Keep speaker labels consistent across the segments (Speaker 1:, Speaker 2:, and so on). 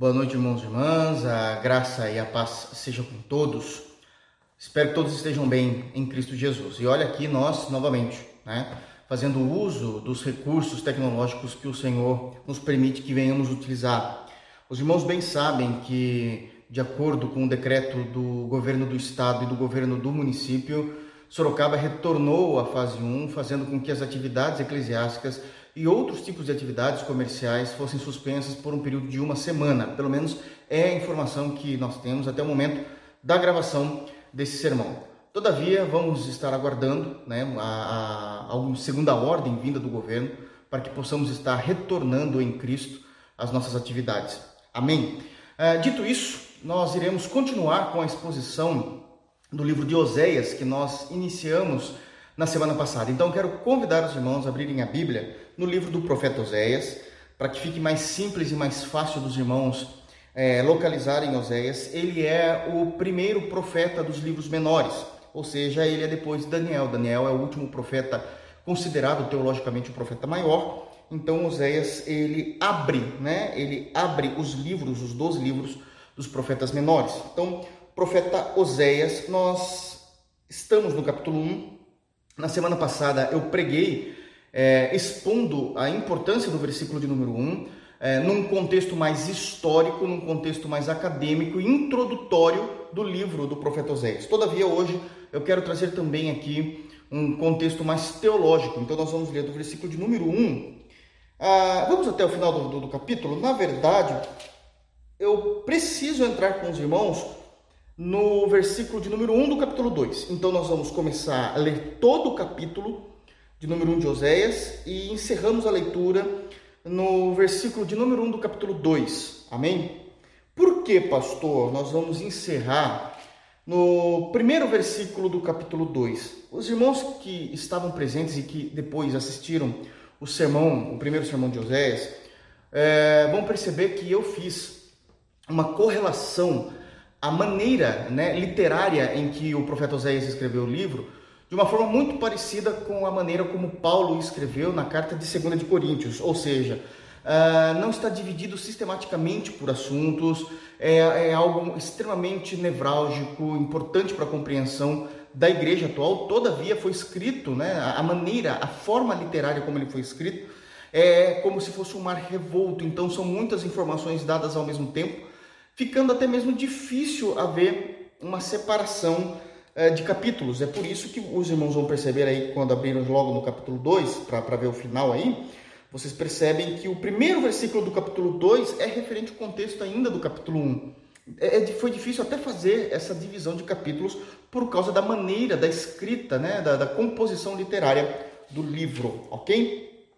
Speaker 1: Boa noite, irmãos e irmãs. A graça e a paz sejam com todos. Espero que todos estejam bem em Cristo Jesus. E olha aqui nós novamente, né, fazendo uso dos recursos tecnológicos que o Senhor nos permite que venhamos utilizar. Os irmãos bem sabem que, de acordo com o decreto do governo do estado e do governo do município, Sorocaba retornou à fase 1, fazendo com que as atividades eclesiásticas e outros tipos de atividades comerciais fossem suspensas por um período de uma semana. Pelo menos é a informação que nós temos até o momento da gravação desse sermão. Todavia, vamos estar aguardando né, a, a, a segunda ordem vinda do governo para que possamos estar retornando em Cristo as nossas atividades. Amém? É, dito isso, nós iremos continuar com a exposição do livro de Oséias que nós iniciamos na semana passada. Então, quero convidar os irmãos a abrirem a Bíblia no livro do profeta Oséias, para que fique mais simples e mais fácil dos irmãos é, localizarem Oséias. Ele é o primeiro profeta dos livros menores, ou seja, ele é depois de Daniel. Daniel é o último profeta considerado teologicamente o profeta maior. Então, Oséias, ele abre, né? Ele abre os livros, os 12 livros dos profetas menores. Então, profeta Oséias, nós estamos no capítulo 1, na semana passada eu preguei é, expondo a importância do versículo de número 1 é, num contexto mais histórico, num contexto mais acadêmico e introdutório do livro do profeta Oséias. Todavia, hoje eu quero trazer também aqui um contexto mais teológico. Então, nós vamos ler do versículo de número 1. Ah, vamos até o final do, do, do capítulo. Na verdade, eu preciso entrar com os irmãos no versículo de número 1 do capítulo 2. Então nós vamos começar a ler todo o capítulo de número 1 de Oséias e encerramos a leitura no versículo de número 1 do capítulo 2. Amém? Por que, pastor, nós vamos encerrar no primeiro versículo do capítulo 2? Os irmãos que estavam presentes e que depois assistiram o sermão, o primeiro sermão de Oséias, é, vão perceber que eu fiz uma correlação a maneira né, literária em que o profeta Oséias escreveu o livro, de uma forma muito parecida com a maneira como Paulo escreveu na carta de 2 de Coríntios, ou seja, uh, não está dividido sistematicamente por assuntos, é, é algo extremamente nevrálgico, importante para a compreensão da igreja atual, todavia foi escrito, né, a maneira, a forma literária como ele foi escrito, é como se fosse um mar revolto, então são muitas informações dadas ao mesmo tempo, ficando até mesmo difícil haver uma separação de capítulos. É por isso que os irmãos vão perceber aí, quando abriram logo no capítulo 2, para ver o final aí, vocês percebem que o primeiro versículo do capítulo 2 é referente ao contexto ainda do capítulo 1. Um. É, é foi difícil até fazer essa divisão de capítulos por causa da maneira, da escrita, né, da, da composição literária do livro, ok?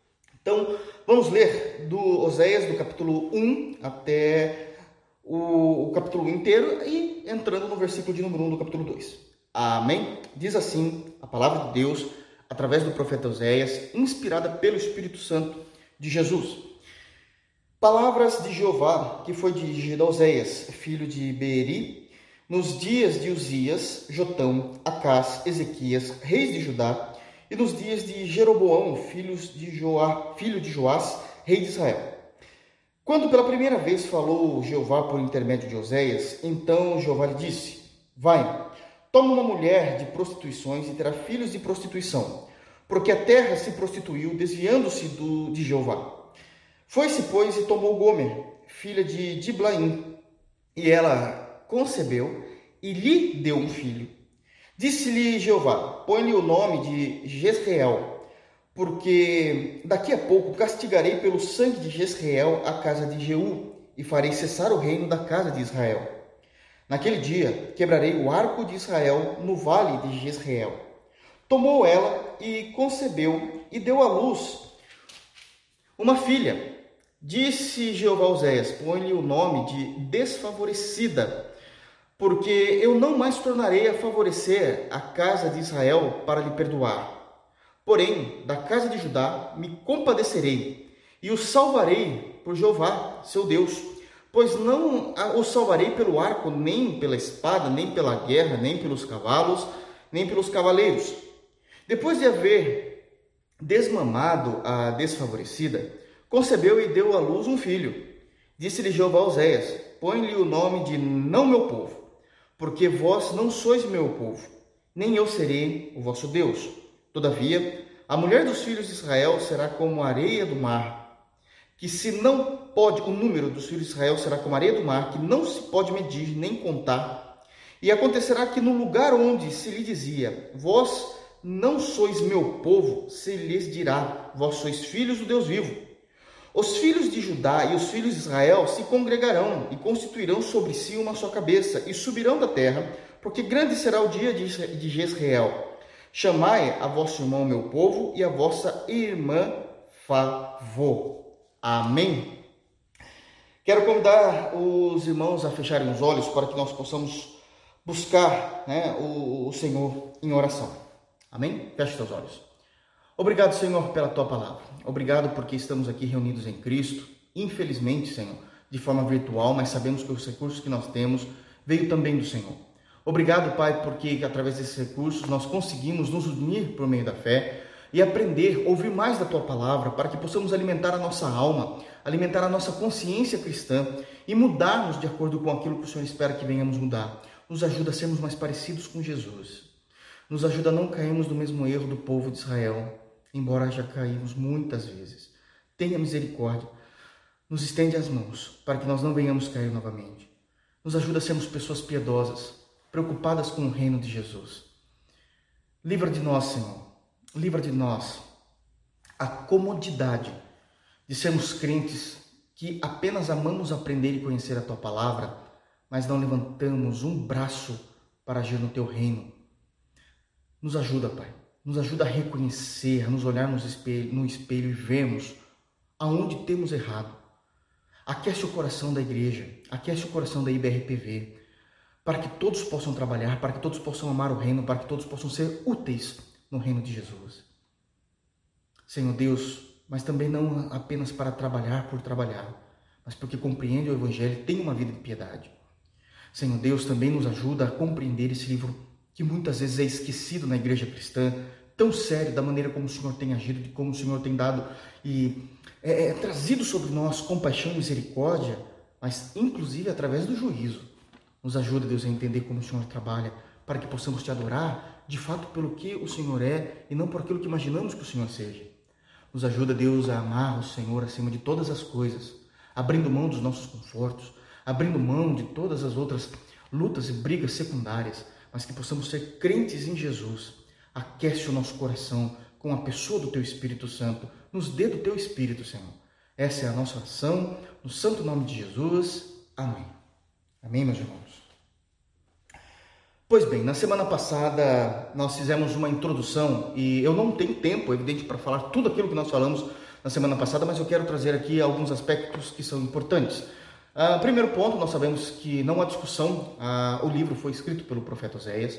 Speaker 1: Então, vamos ler do Oséias, do capítulo 1 até o, o capítulo inteiro e entrando no versículo de número 1 do capítulo 2. Amém? Diz assim a palavra de Deus através do profeta Oséias, inspirada pelo Espírito Santo de Jesus. Palavras de Jeová que foi dirigida a Oséias, filho de Beeri, nos dias de Uzias, Jotão, Acás, Ezequias, reis de Judá, e nos dias de Jeroboão, filhos de Joá, filho de Joás, rei de Israel quando pela primeira vez falou Jeová por intermédio de Oséias, então Jeová lhe disse: Vai, toma uma mulher de prostituições e terá filhos de prostituição, porque a terra se prostituiu, desviando-se de Jeová. Foi-se, pois, e tomou Gomer, filha de Diblaim, e ela concebeu e lhe deu um filho. Disse-lhe Jeová: Põe-lhe o nome de Jezreel, porque daqui a pouco castigarei pelo sangue de Jezreel a casa de Jeú e farei cessar o reino da casa de Israel. Naquele dia quebrarei o arco de Israel no vale de Jezreel. Tomou ela e concebeu e deu à luz uma filha. Disse Jeová Oséias: Põe-lhe o nome de desfavorecida, porque eu não mais tornarei a favorecer a casa de Israel para lhe perdoar Porém, da casa de Judá me compadecerei e o salvarei por Jeová, seu Deus, pois não o salvarei pelo arco, nem pela espada, nem pela guerra, nem pelos cavalos, nem pelos cavaleiros. Depois de haver desmamado a desfavorecida, concebeu e deu à luz um filho. Disse-lhe Jeová Oséias: Põe-lhe o nome de não meu povo, porque vós não sois meu povo, nem eu serei o vosso Deus. Todavia, a mulher dos filhos de Israel será como a areia do mar, que se não pode, o número dos filhos de Israel será como a areia do mar, que não se pode medir nem contar. E acontecerá que no lugar onde se lhe dizia, vós não sois meu povo, se lhes dirá, vós sois filhos do Deus vivo. Os filhos de Judá e os filhos de Israel se congregarão e constituirão sobre si uma só cabeça e subirão da terra, porque grande será o dia de Jezreel Chamai a vosso irmão, meu povo, e a vossa irmã, favor. Amém? Quero convidar os irmãos a fecharem os olhos para que nós possamos buscar né, o, o Senhor em oração. Amém? Feche seus olhos. Obrigado, Senhor, pela tua palavra. Obrigado porque estamos aqui reunidos em Cristo. Infelizmente, Senhor, de forma virtual, mas sabemos que os recursos que nós temos veio também do Senhor. Obrigado, Pai, porque através desses recursos nós conseguimos nos unir por meio da fé e aprender, ouvir mais da tua palavra, para que possamos alimentar a nossa alma, alimentar a nossa consciência cristã e mudarmos de acordo com aquilo que o Senhor espera que venhamos mudar. Nos ajuda a sermos mais parecidos com Jesus. Nos ajuda a não cairmos no mesmo erro do povo de Israel, embora já caímos muitas vezes. Tenha misericórdia. Nos estende as mãos para que nós não venhamos cair novamente. Nos ajuda a sermos pessoas piedosas, preocupadas com o reino de Jesus. Livra de nós, Senhor, livra de nós a comodidade de sermos crentes que apenas amamos aprender e conhecer a tua palavra, mas não levantamos um braço para agir no teu reino. Nos ajuda, Pai. Nos ajuda a reconhecer, a nos olhar no espelho, no espelho e vermos aonde temos errado. Aquece o coração da igreja, aquece o coração da IBRPV, para que todos possam trabalhar, para que todos possam amar o reino, para que todos possam ser úteis no reino de Jesus. Senhor Deus, mas também não apenas para trabalhar por trabalhar, mas porque compreende o Evangelho e tem uma vida de piedade. Senhor Deus, também nos ajuda a compreender esse livro que muitas vezes é esquecido na igreja cristã, tão sério da maneira como o Senhor tem agido, de como o Senhor tem dado e é, é, trazido sobre nós compaixão e misericórdia, mas inclusive através do juízo. Nos ajuda, Deus, a entender como o Senhor trabalha, para que possamos te adorar de fato pelo que o Senhor é e não por aquilo que imaginamos que o Senhor seja. Nos ajuda, Deus, a amar o Senhor acima de todas as coisas, abrindo mão dos nossos confortos, abrindo mão de todas as outras lutas e brigas secundárias, mas que possamos ser crentes em Jesus. Aquece o nosso coração com a pessoa do Teu Espírito Santo, nos dê do Teu Espírito, Senhor. Essa é a nossa oração, no santo nome de Jesus. Amém. Amém, meus irmãos? Pois bem, na semana passada nós fizemos uma introdução e eu não tenho tempo, evidente, para falar tudo aquilo que nós falamos na semana passada, mas eu quero trazer aqui alguns aspectos que são importantes. Uh, primeiro ponto, nós sabemos que não há discussão, uh, o livro foi escrito pelo profeta Oséias.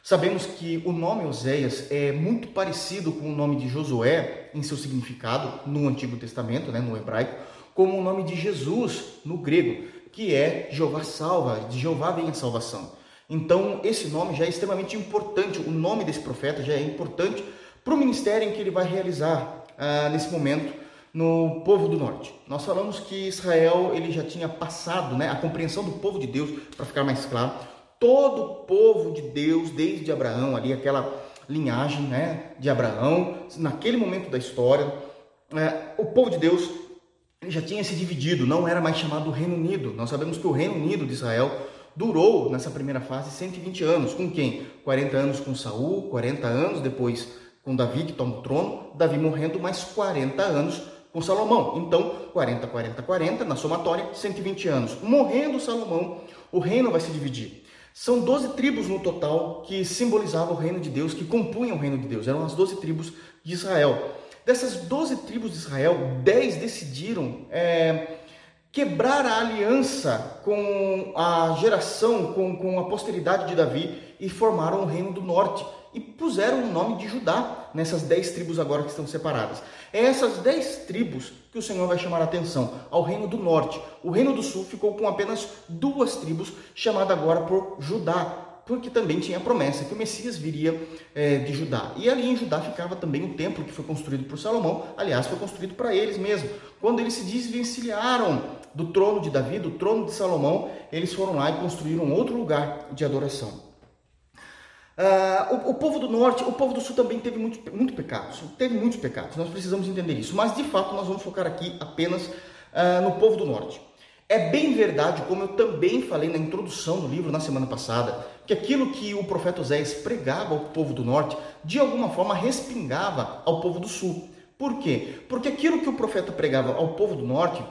Speaker 1: Sabemos que o nome Oséias é muito parecido com o nome de Josué em seu significado no Antigo Testamento, né, no hebraico, como o nome de Jesus no grego que é Jeová salva, de Jeová vem a salvação. Então, esse nome já é extremamente importante, o nome desse profeta já é importante para o ministério em que ele vai realizar ah, nesse momento no povo do norte. Nós falamos que Israel ele já tinha passado, né, a compreensão do povo de Deus, para ficar mais claro, todo o povo de Deus, desde Abraão, ali aquela linhagem né, de Abraão, naquele momento da história, é, o povo de Deus já tinha se dividido, não era mais chamado Reino Unido. Nós sabemos que o Reino Unido de Israel durou nessa primeira fase 120 anos. Com quem? 40 anos com Saul, 40 anos depois com Davi que toma o trono, Davi morrendo mais 40 anos com Salomão. Então, 40, 40, 40, na somatória, 120 anos. Morrendo Salomão, o reino vai se dividir. São 12 tribos no total que simbolizavam o reino de Deus, que compunham o reino de Deus. Eram as 12 tribos de Israel. Dessas 12 tribos de Israel, 10 decidiram é, quebrar a aliança com a geração, com, com a posteridade de Davi e formaram o reino do norte e puseram o nome de Judá nessas 10 tribos agora que estão separadas. É essas 10 tribos que o Senhor vai chamar a atenção ao reino do norte. O reino do sul ficou com apenas duas tribos, chamada agora por Judá, porque também tinha a promessa que o Messias viria é, de Judá. E ali em Judá ficava também o templo que foi construído por Salomão, aliás, foi construído para eles mesmo. Quando eles se desvencilharam do trono de Davi, do trono de Salomão, eles foram lá e construíram outro lugar de adoração. Uh, o, o, povo do norte, o povo do sul também teve muito, muito pecados, teve muitos pecados, nós precisamos entender isso, mas de fato nós vamos focar aqui apenas uh, no povo do norte. É bem verdade, como eu também falei na introdução do livro na semana passada, que aquilo que o profeta Oséias pregava ao povo do norte, de alguma forma respingava ao povo do sul. Por quê? Porque aquilo que o profeta pregava ao povo do norte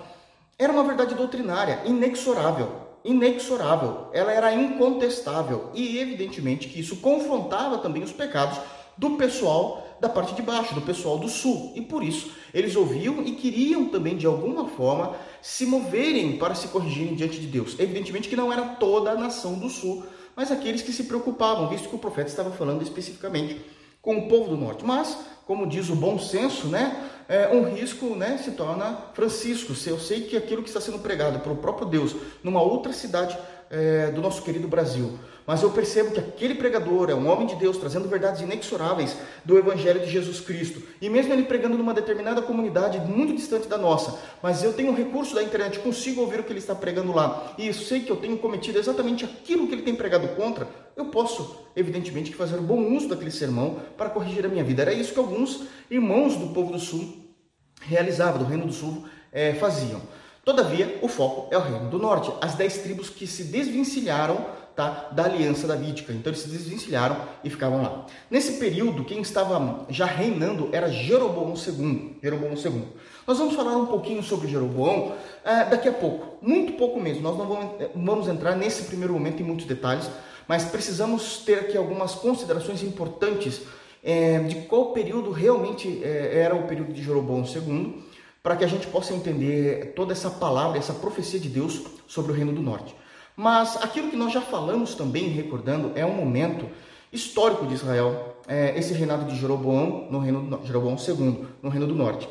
Speaker 1: era uma verdade doutrinária, inexorável inexorável, ela era incontestável e evidentemente que isso confrontava também os pecados do pessoal da parte de baixo, do pessoal do sul. E por isso eles ouviam e queriam também de alguma forma se moverem para se corrigirem diante de Deus. Evidentemente que não era toda a nação do sul, mas aqueles que se preocupavam, visto que o profeta estava falando especificamente com o povo do norte. Mas, como diz o bom senso, né? é, um risco né, se torna Francisco. Se eu sei que aquilo que está sendo pregado pelo próprio Deus numa outra cidade é, do nosso querido Brasil, mas eu percebo que aquele pregador é um homem de Deus trazendo verdades inexoráveis do Evangelho de Jesus Cristo, e mesmo ele pregando numa determinada comunidade muito distante da nossa, mas eu tenho um recurso da internet, consigo ouvir o que ele está pregando lá, e sei que eu tenho cometido exatamente aquilo que ele tem pregado contra, eu posso, evidentemente, fazer bom uso daquele sermão para corrigir a minha vida. Era isso que alguns irmãos do povo do Sul realizavam, do Reino do Sul, é, faziam. Todavia, o foco é o Reino do Norte, as dez tribos que se desvencilharam tá, da aliança davídica. Então eles se desvencilharam e ficavam lá. Nesse período, quem estava já reinando era Jeroboão II. Jeroboão II. Nós vamos falar um pouquinho sobre Jeroboão uh, daqui a pouco, muito pouco mesmo. Nós não vamos, vamos entrar nesse primeiro momento em muitos detalhes, mas precisamos ter aqui algumas considerações importantes é, de qual período realmente é, era o período de Jeroboão II, para que a gente possa entender toda essa palavra, essa profecia de Deus sobre o Reino do Norte. Mas aquilo que nós já falamos também, recordando, é um momento histórico de Israel, é, esse reinado de Jeroboão no reino do, Jeroboão II, no Reino do Norte.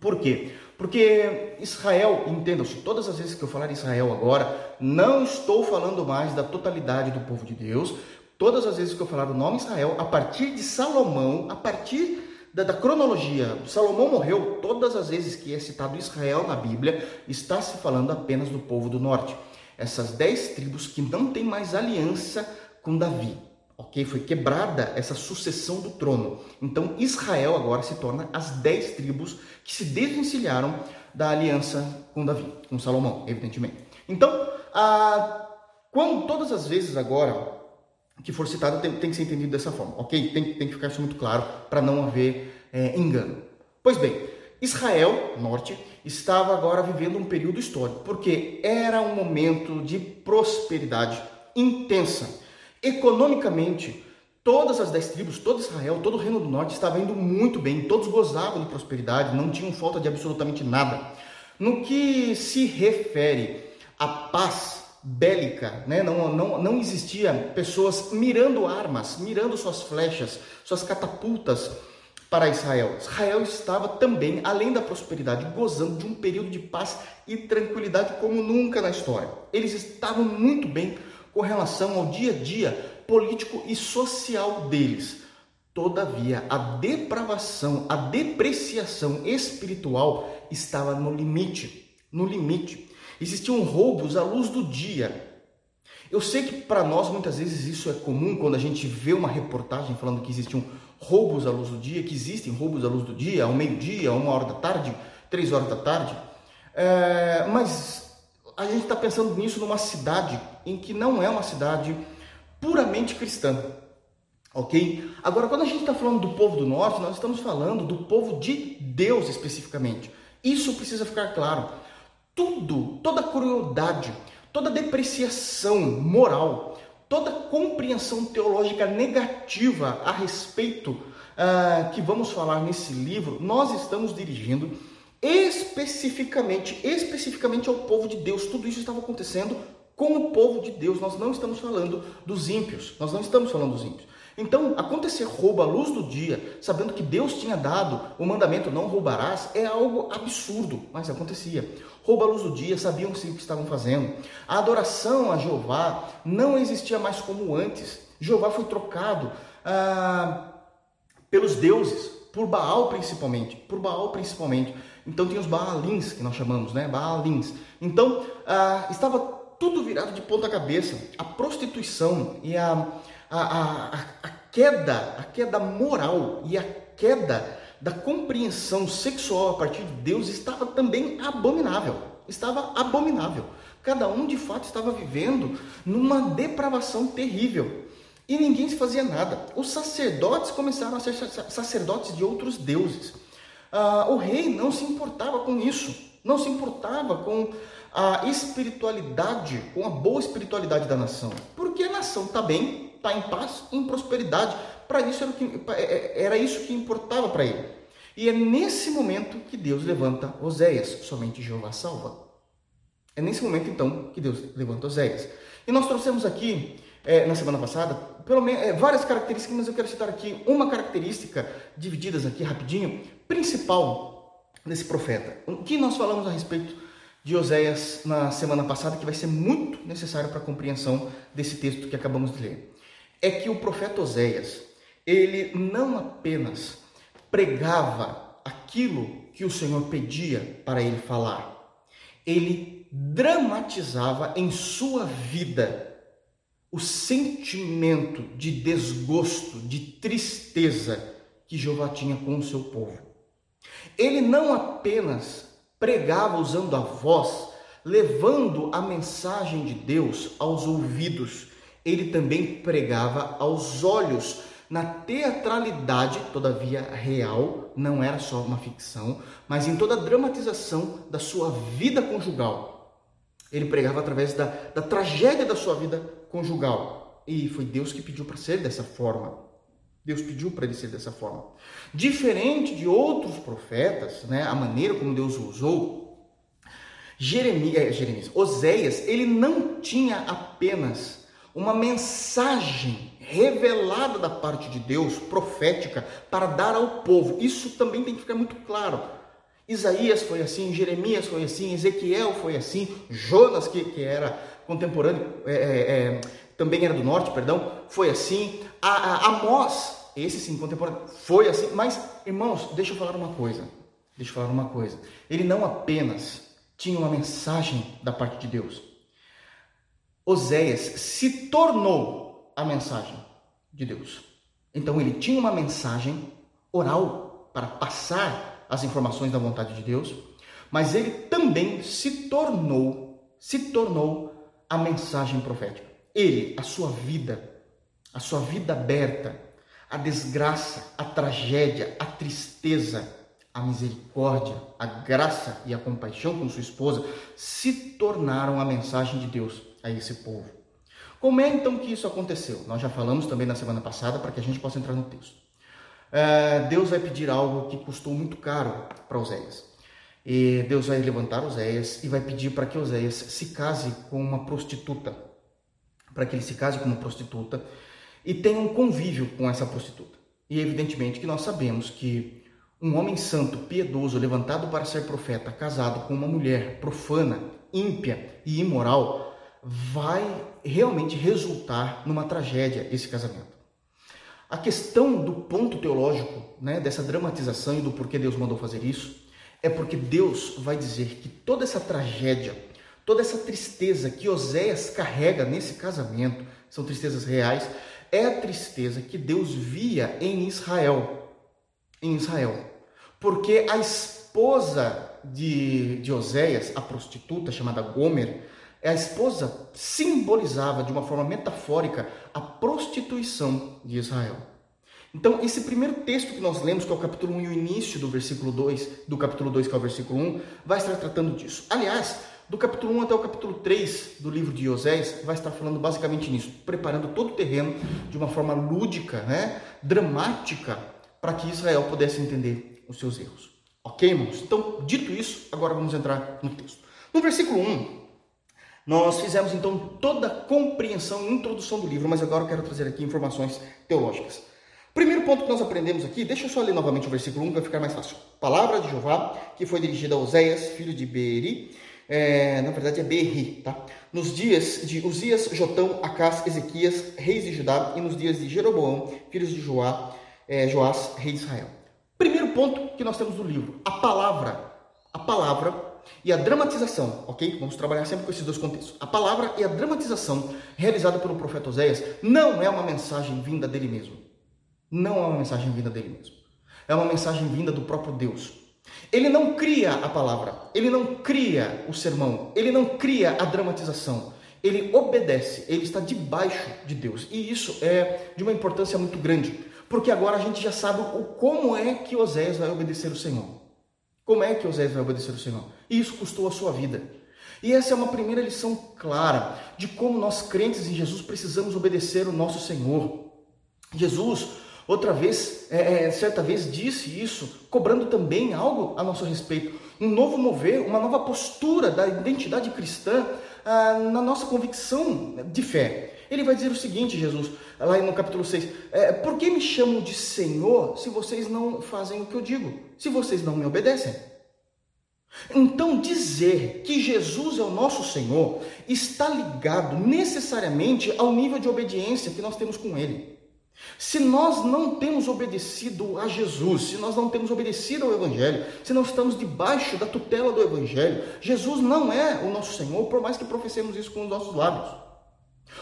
Speaker 1: Por quê? Porque Israel, entendam-se, todas as vezes que eu falar Israel agora, não estou falando mais da totalidade do povo de Deus. Todas as vezes que eu falar o nome Israel, a partir de Salomão, a partir da, da, cronologia, Salomão morreu, todas as vezes que é citado Israel na Bíblia, está se falando apenas do povo do norte. Essas dez tribos que não têm mais aliança com Davi ok? Foi quebrada essa sucessão do trono. Então Israel agora se torna as dez tribos que se desvencilharam da aliança com Davi, com Salomão, evidentemente. Então, a, quando todas as vezes agora que for citado tem, tem que ser entendido dessa forma, ok? Tem, tem que ficar isso muito claro para não haver é, engano. Pois bem, Israel, norte, estava agora vivendo um período histórico, porque era um momento de prosperidade intensa Economicamente, todas as dez tribos, todo Israel, todo o Reino do Norte estava indo muito bem, todos gozavam de prosperidade, não tinham falta de absolutamente nada. No que se refere à paz bélica, né? não, não, não existia pessoas mirando armas, mirando suas flechas, suas catapultas para Israel. Israel estava também, além da prosperidade, gozando de um período de paz e tranquilidade como nunca na história. Eles estavam muito bem com relação ao dia a dia político e social deles. Todavia, a depravação, a depreciação espiritual estava no limite, no limite. Existiam roubos à luz do dia. Eu sei que para nós muitas vezes isso é comum quando a gente vê uma reportagem falando que existiam roubos à luz do dia, que existem roubos à luz do dia, ao meio-dia, uma hora da tarde, três horas da tarde. É, mas a gente está pensando nisso numa cidade em que não é uma cidade puramente cristã. Ok? Agora, quando a gente está falando do povo do norte, nós estamos falando do povo de Deus especificamente. Isso precisa ficar claro. Tudo, toda crueldade, toda depreciação moral, toda compreensão teológica negativa a respeito uh, que vamos falar nesse livro, nós estamos dirigindo especificamente, especificamente ao povo de Deus. Tudo isso estava acontecendo com o povo de Deus. Nós não estamos falando dos ímpios. Nós não estamos falando dos ímpios. Então, acontecer roubo à luz do dia, sabendo que Deus tinha dado o mandamento não roubarás, é algo absurdo, mas acontecia. Roubo à luz do dia, sabiam sim o que estavam fazendo. A adoração a Jeová não existia mais como antes. Jeová foi trocado ah, pelos deuses, por Baal principalmente, por Baal principalmente. Então tem os Baalins que nós chamamos, né? Baalins. Então ah, estava tudo virado de ponta cabeça. A prostituição e a a, a, a queda, a queda moral e a queda da compreensão sexual a partir de Deus estava também abominável. Estava abominável. Cada um de fato estava vivendo numa depravação terrível. E ninguém se fazia nada. Os sacerdotes começaram a ser sacerdotes de outros deuses. Ah, o rei não se importava com isso, não se importava com a espiritualidade, com a boa espiritualidade da nação. Porque a nação está bem, está em paz, em prosperidade. Para isso era, que, é, é, era isso que importava para ele. E é nesse momento que Deus levanta Oséias, somente Jeová salva. É nesse momento então que Deus levanta Oséias. E nós trouxemos aqui é, na semana passada pelo menos é, várias características, mas eu quero citar aqui uma característica divididas aqui rapidinho, principal desse profeta. O que nós falamos a respeito de Oséias na semana passada que vai ser muito necessário para a compreensão desse texto que acabamos de ler é que o profeta Oséias, ele não apenas pregava aquilo que o Senhor pedia para ele falar, ele dramatizava em sua vida o sentimento de desgosto, de tristeza que Jeová tinha com o seu povo. Ele não apenas pregava usando a voz, levando a mensagem de Deus aos ouvidos ele também pregava aos olhos na teatralidade, todavia real, não era só uma ficção, mas em toda a dramatização da sua vida conjugal. Ele pregava através da, da tragédia da sua vida conjugal. E foi Deus que pediu para ser dessa forma. Deus pediu para ele ser dessa forma. Diferente de outros profetas, né, a maneira como Deus o usou, Jeremias, Jeremias, Oséias, ele não tinha apenas uma mensagem revelada da parte de Deus, profética, para dar ao povo. Isso também tem que ficar muito claro. Isaías foi assim, Jeremias foi assim, Ezequiel foi assim, Jonas, que, que era contemporâneo, é, é, é, também era do norte, perdão, foi assim, a, a, Amós, esse sim, contemporâneo, foi assim. Mas, irmãos, deixa eu falar uma coisa. Deixa eu falar uma coisa. Ele não apenas tinha uma mensagem da parte de Deus, Oséias se tornou a mensagem de Deus. Então ele tinha uma mensagem oral para passar as informações da vontade de Deus, mas ele também se tornou, se tornou a mensagem profética. Ele, a sua vida, a sua vida aberta, a desgraça, a tragédia, a tristeza, a misericórdia, a graça e a compaixão com sua esposa se tornaram a mensagem de Deus a esse povo. Como é então que isso aconteceu? Nós já falamos também na semana passada para que a gente possa entrar no texto. É, Deus vai pedir algo que custou muito caro para Oséias. E Deus vai levantar Oséias e vai pedir para que Oséias se case com uma prostituta. Para que ele se case com uma prostituta e tenha um convívio com essa prostituta. E evidentemente que nós sabemos que um homem santo, piedoso, levantado para ser profeta, casado com uma mulher profana, ímpia e imoral, vai realmente resultar numa tragédia esse casamento. A questão do ponto teológico, né, dessa dramatização e do porquê Deus mandou fazer isso, é porque Deus vai dizer que toda essa tragédia, toda essa tristeza que Oséias carrega nesse casamento, são tristezas reais, é a tristeza que Deus via em Israel. Em Israel. Porque a esposa de, de Oséias, a prostituta chamada Gomer, a esposa simbolizava de uma forma metafórica a prostituição de Israel. Então, esse primeiro texto que nós lemos, que é o capítulo 1 e o início do versículo 2, do capítulo 2, que é o versículo 1, vai estar tratando disso. Aliás, do capítulo 1 até o capítulo 3 do livro de Osés, vai estar falando basicamente nisso, preparando todo o terreno de uma forma lúdica, né, dramática, para que Israel pudesse entender os seus erros. Ok, irmãos? Então, dito isso, agora vamos entrar no texto. No versículo 1, Nós fizemos então toda a compreensão e introdução do livro, mas agora eu quero trazer aqui informações teológicas. Primeiro ponto que nós aprendemos aqui, deixa eu só ler novamente o versículo 1 vai ficar mais fácil. Palavra de Jeová, que foi dirigida a Oséias, filho de Beeri, é, na verdade é Berri, tá? Nos dias de Uzias, Jotão, Acás, Ezequias, reis de Judá, e nos dias de Jeroboão, filhos de Joá, é, Joás, rei de Israel. Primeiro ponto que nós temos no livro, a palavra. A palavra e a dramatização, ok? Vamos trabalhar sempre com esses dois contextos. A palavra e a dramatização realizada pelo profeta Oséias não é uma mensagem vinda dele mesmo. Não é uma mensagem vinda dele mesmo. É uma mensagem vinda do próprio Deus. Ele não cria a palavra, ele não cria o sermão, ele não cria a dramatização. Ele obedece, ele está debaixo de Deus. E isso é de uma importância muito grande, porque agora a gente já sabe o como é que Oséias vai obedecer o Senhor. Como é que Oséias vai obedecer o Senhor? E isso custou a sua vida. E essa é uma primeira lição clara de como nós crentes em Jesus precisamos obedecer o nosso Senhor. Jesus Outra vez, é, é, certa vez disse isso, cobrando também algo a nosso respeito. Um novo mover, uma nova postura da identidade cristã ah, na nossa convicção de fé. Ele vai dizer o seguinte, Jesus, lá no capítulo 6, é, por que me chamam de Senhor se vocês não fazem o que eu digo? Se vocês não me obedecem? Então, dizer que Jesus é o nosso Senhor está ligado necessariamente ao nível de obediência que nós temos com Ele. Se nós não temos obedecido a Jesus, se nós não temos obedecido ao Evangelho, se não estamos debaixo da tutela do Evangelho, Jesus não é o nosso Senhor, por mais que professemos isso com os nossos lábios.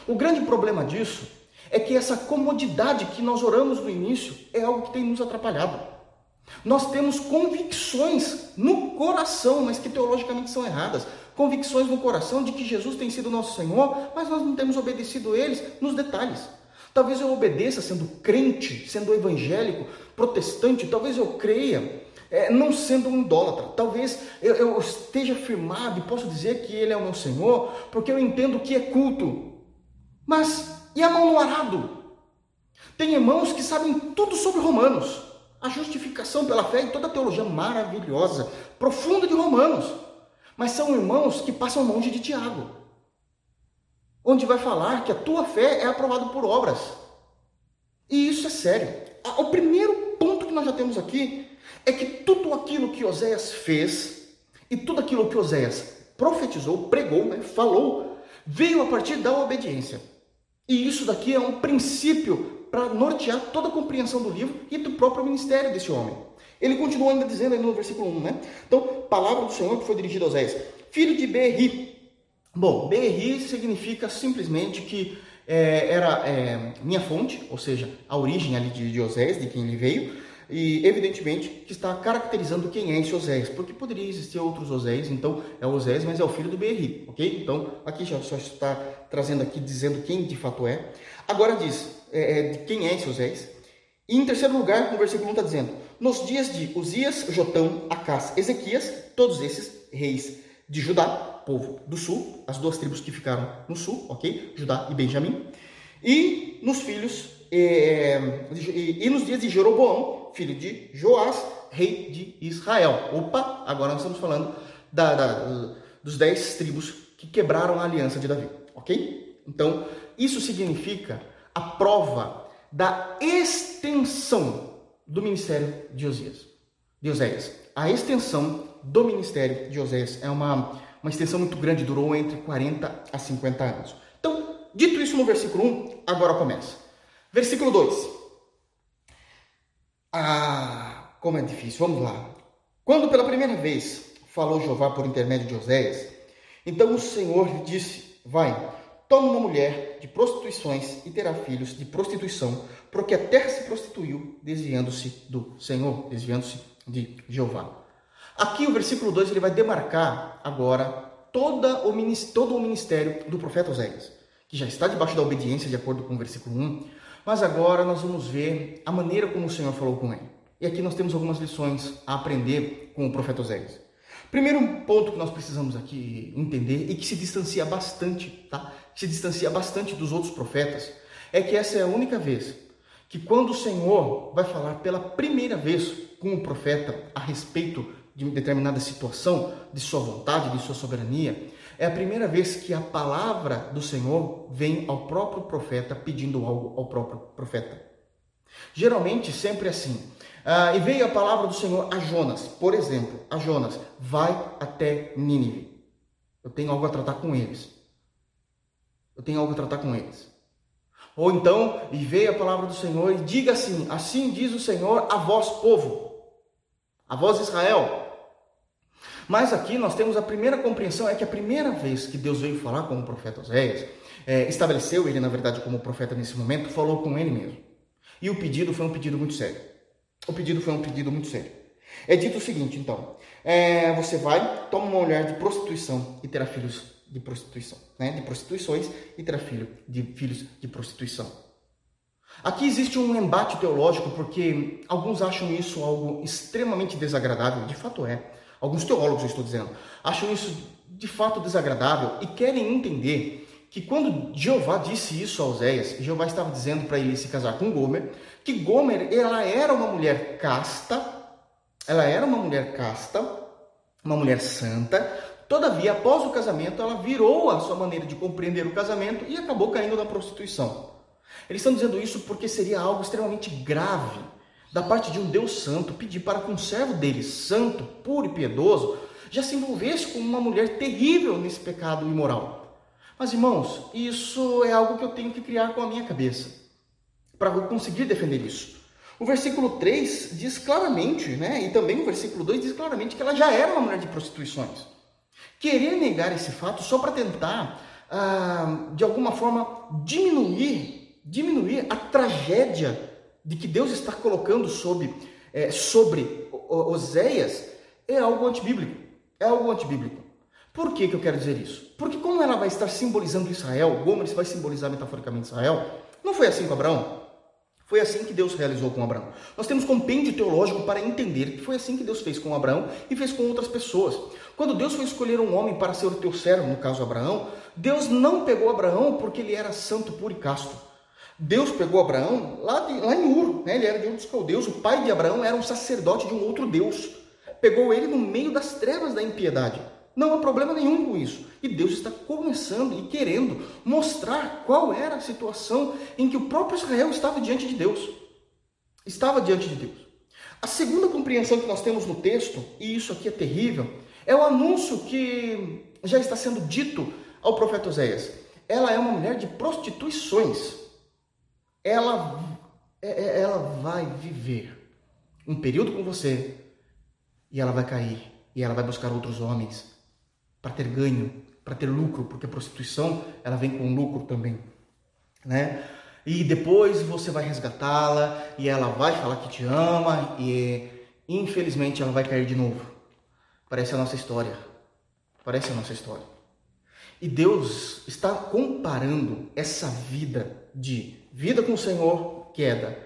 Speaker 1: O grande problema disso é que essa comodidade que nós oramos no início é algo que tem nos atrapalhado. Nós temos convicções no coração, mas que teologicamente são erradas. Convicções no coração de que Jesus tem sido nosso Senhor, mas nós não temos obedecido eles nos detalhes. Talvez eu obedeça sendo crente, sendo evangélico, protestante, talvez eu creia é, não sendo um idólatra. Talvez eu, eu, esteja firmado e posso dizer que Ele é o meu Senhor, porque eu entendo que é culto. Mas e a mão no arado? Tem irmãos que sabem tudo sobre Romanos, a justificação pela fé e toda a teologia maravilhosa, profunda de Romanos. Mas são irmãos que passam longe de Tiago onde vai falar que a tua fé é aprovada por obras. E isso é sério. O primeiro ponto que nós já temos aqui é que tudo aquilo que Oséias fez e tudo aquilo que Oséias profetizou, pregou, né, falou, veio a partir da obediência. E isso daqui é um princípio para nortear toda a compreensão do livro e do próprio ministério desse homem. Ele continua ainda dizendo aí no versículo 1, né? Então, palavra do Senhor que foi dirigida a Oséias. Filho de Berri, Bom, Berri significa simplesmente que é, era é, minha fonte, ou seja, a origem ali de, de Osés, de quem ele veio, e evidentemente que está caracterizando quem é esse Osés, porque poderia existir outros Osés, então é o Osés, mas é o filho do Berri, ok? Então aqui já só está trazendo aqui, dizendo quem de fato é. Agora diz é, é quem é esse Osés. E em terceiro lugar, no versículo 1 está dizendo, nos dias de Uzias, Jotão, Acás, Ezequias, todos esses reis de Judá, povo do sul, as duas tribos que ficaram no sul, ok? Judá e Benjamim. E nos filhos, é, e, e, nos dias de Jeroboão, filho de Joás, rei de Israel. Opa, agora nós estamos falando da, da, dos dez tribos que quebraram a aliança de Davi, ok? Então, isso significa a prova da extensão do ministério de Osias, de Oséias. A extensão do ministério de Oséias é uma uma extensão muito grande, durou entre 40 a 50 anos. Então, dito isso no versículo 1, agora começa. Versículo 2. Ah, como é difícil, vamos lá. Quando pela primeira vez falou Jeová por intermédio de Oséias, então o Senhor lhe disse: Vai, toma uma mulher de prostituições e terá filhos de prostituição, porque a terra se prostituiu, desviando-se do Senhor, desviando-se de Jeová. Aqui o versículo 2 ele vai demarcar agora toda o, todo o ministério do profeta Oséias, que já está debaixo da obediência de acordo com o versículo 1, mas agora nós vamos ver a maneira como o Senhor falou com ele. E aqui nós temos algumas lições a aprender com o profeta Oséias. Primeiro ponto que nós precisamos aqui entender e que se distancia bastante, tá? Se distancia bastante dos outros profetas, é que essa é a única vez que quando o Senhor vai falar pela primeira vez com o profeta a respeito de determinada situação, de sua vontade, de sua soberania, é a primeira vez que a palavra do Senhor vem ao próprio profeta pedindo algo ao próprio profeta. Geralmente, sempre assim. Ah, e veio a palavra do Senhor a Jonas, por exemplo, a Jonas, vai até Nínive. Eu tenho algo a tratar com eles. Eu tenho algo a tratar com eles. Ou então, e veio a palavra do Senhor e diga assim: Assim diz o Senhor a vós, povo, a vós, Israel. Mas aqui nós temos a primeira compreensão: é que a primeira vez que Deus veio falar com o profeta Oséias, é, estabeleceu ele, na verdade, como profeta nesse momento, falou com ele mesmo. E o pedido foi um pedido muito sério. O pedido foi um pedido muito sério. É dito o seguinte, então: é, você vai, toma uma mulher de prostituição e terá filhos de prostituição, né? de prostituições e terá filho de filhos de prostituição. Aqui existe um embate teológico porque alguns acham isso algo extremamente desagradável, de fato é. Alguns teólogos, estou dizendo, acham isso de fato desagradável e querem entender que quando Jeová disse isso a Oséias, Jeová estava dizendo para ele se casar com Gomer, que Gomer ela era uma mulher casta, ela era uma mulher casta, uma mulher santa, Todavia, após o casamento, ela virou a sua maneira de compreender o casamento e acabou caindo na prostituição. Eles estão dizendo isso porque seria algo extremamente grave da parte de um Deus santo pedir para que um servo dele, santo, puro e piedoso, já se envolvesse com uma mulher terrível nesse pecado imoral. Mas irmãos, isso é algo que eu tenho que criar com a minha cabeça para conseguir defender isso. O versículo 3 diz claramente, né, e também o versículo 2 diz claramente que ela já era uma mulher de prostituições. Querer negar esse fato só para tentar, ah, de alguma forma, diminuir, diminuir a tragédia de que Deus está colocando sobre, é, sobre Oséias é algo antibíblico. É algo antibíblico. Por que, que eu quero dizer isso? Porque como ela vai estar simbolizando Israel, Gomes vai simbolizar metaforicamente Israel, não foi assim com Abraão? Foi assim que Deus realizou com Abraão. Nós temos compêndio teológico para entender que foi assim que Deus fez com Abraão e fez com outras pessoas. Quando Deus foi escolher um homem para ser o teu servo, no caso Abraão, Deus não pegou Abraão porque ele era santo, puro e casto. Deus pegou Abraão lá, de, lá em Ur, né? ele era de um dos caldeus. O pai de Abraão era um sacerdote de um outro Deus. Pegou ele no meio das trevas da impiedade. Não há problema nenhum com isso. E Deus está começando e querendo mostrar qual era a situação em que o próprio Israel estava diante de Deus. Estava diante de Deus. A segunda compreensão que nós temos no texto, e isso aqui é terrível, é o anúncio que já está sendo dito ao profeta Oséias. Ela é uma mulher de prostituições. Ela, é, é, ela vai viver um período com você e ela vai cair e ela vai buscar outros homens para ter ganho, para ter lucro, porque a prostituição ela vem com lucro também, né? E depois você vai resgatá-la e ela vai falar que te ama e infelizmente ela vai cair de novo. Parece a nossa história. Parece a nossa história. E Deus está comparando essa vida de vida com o Senhor, queda,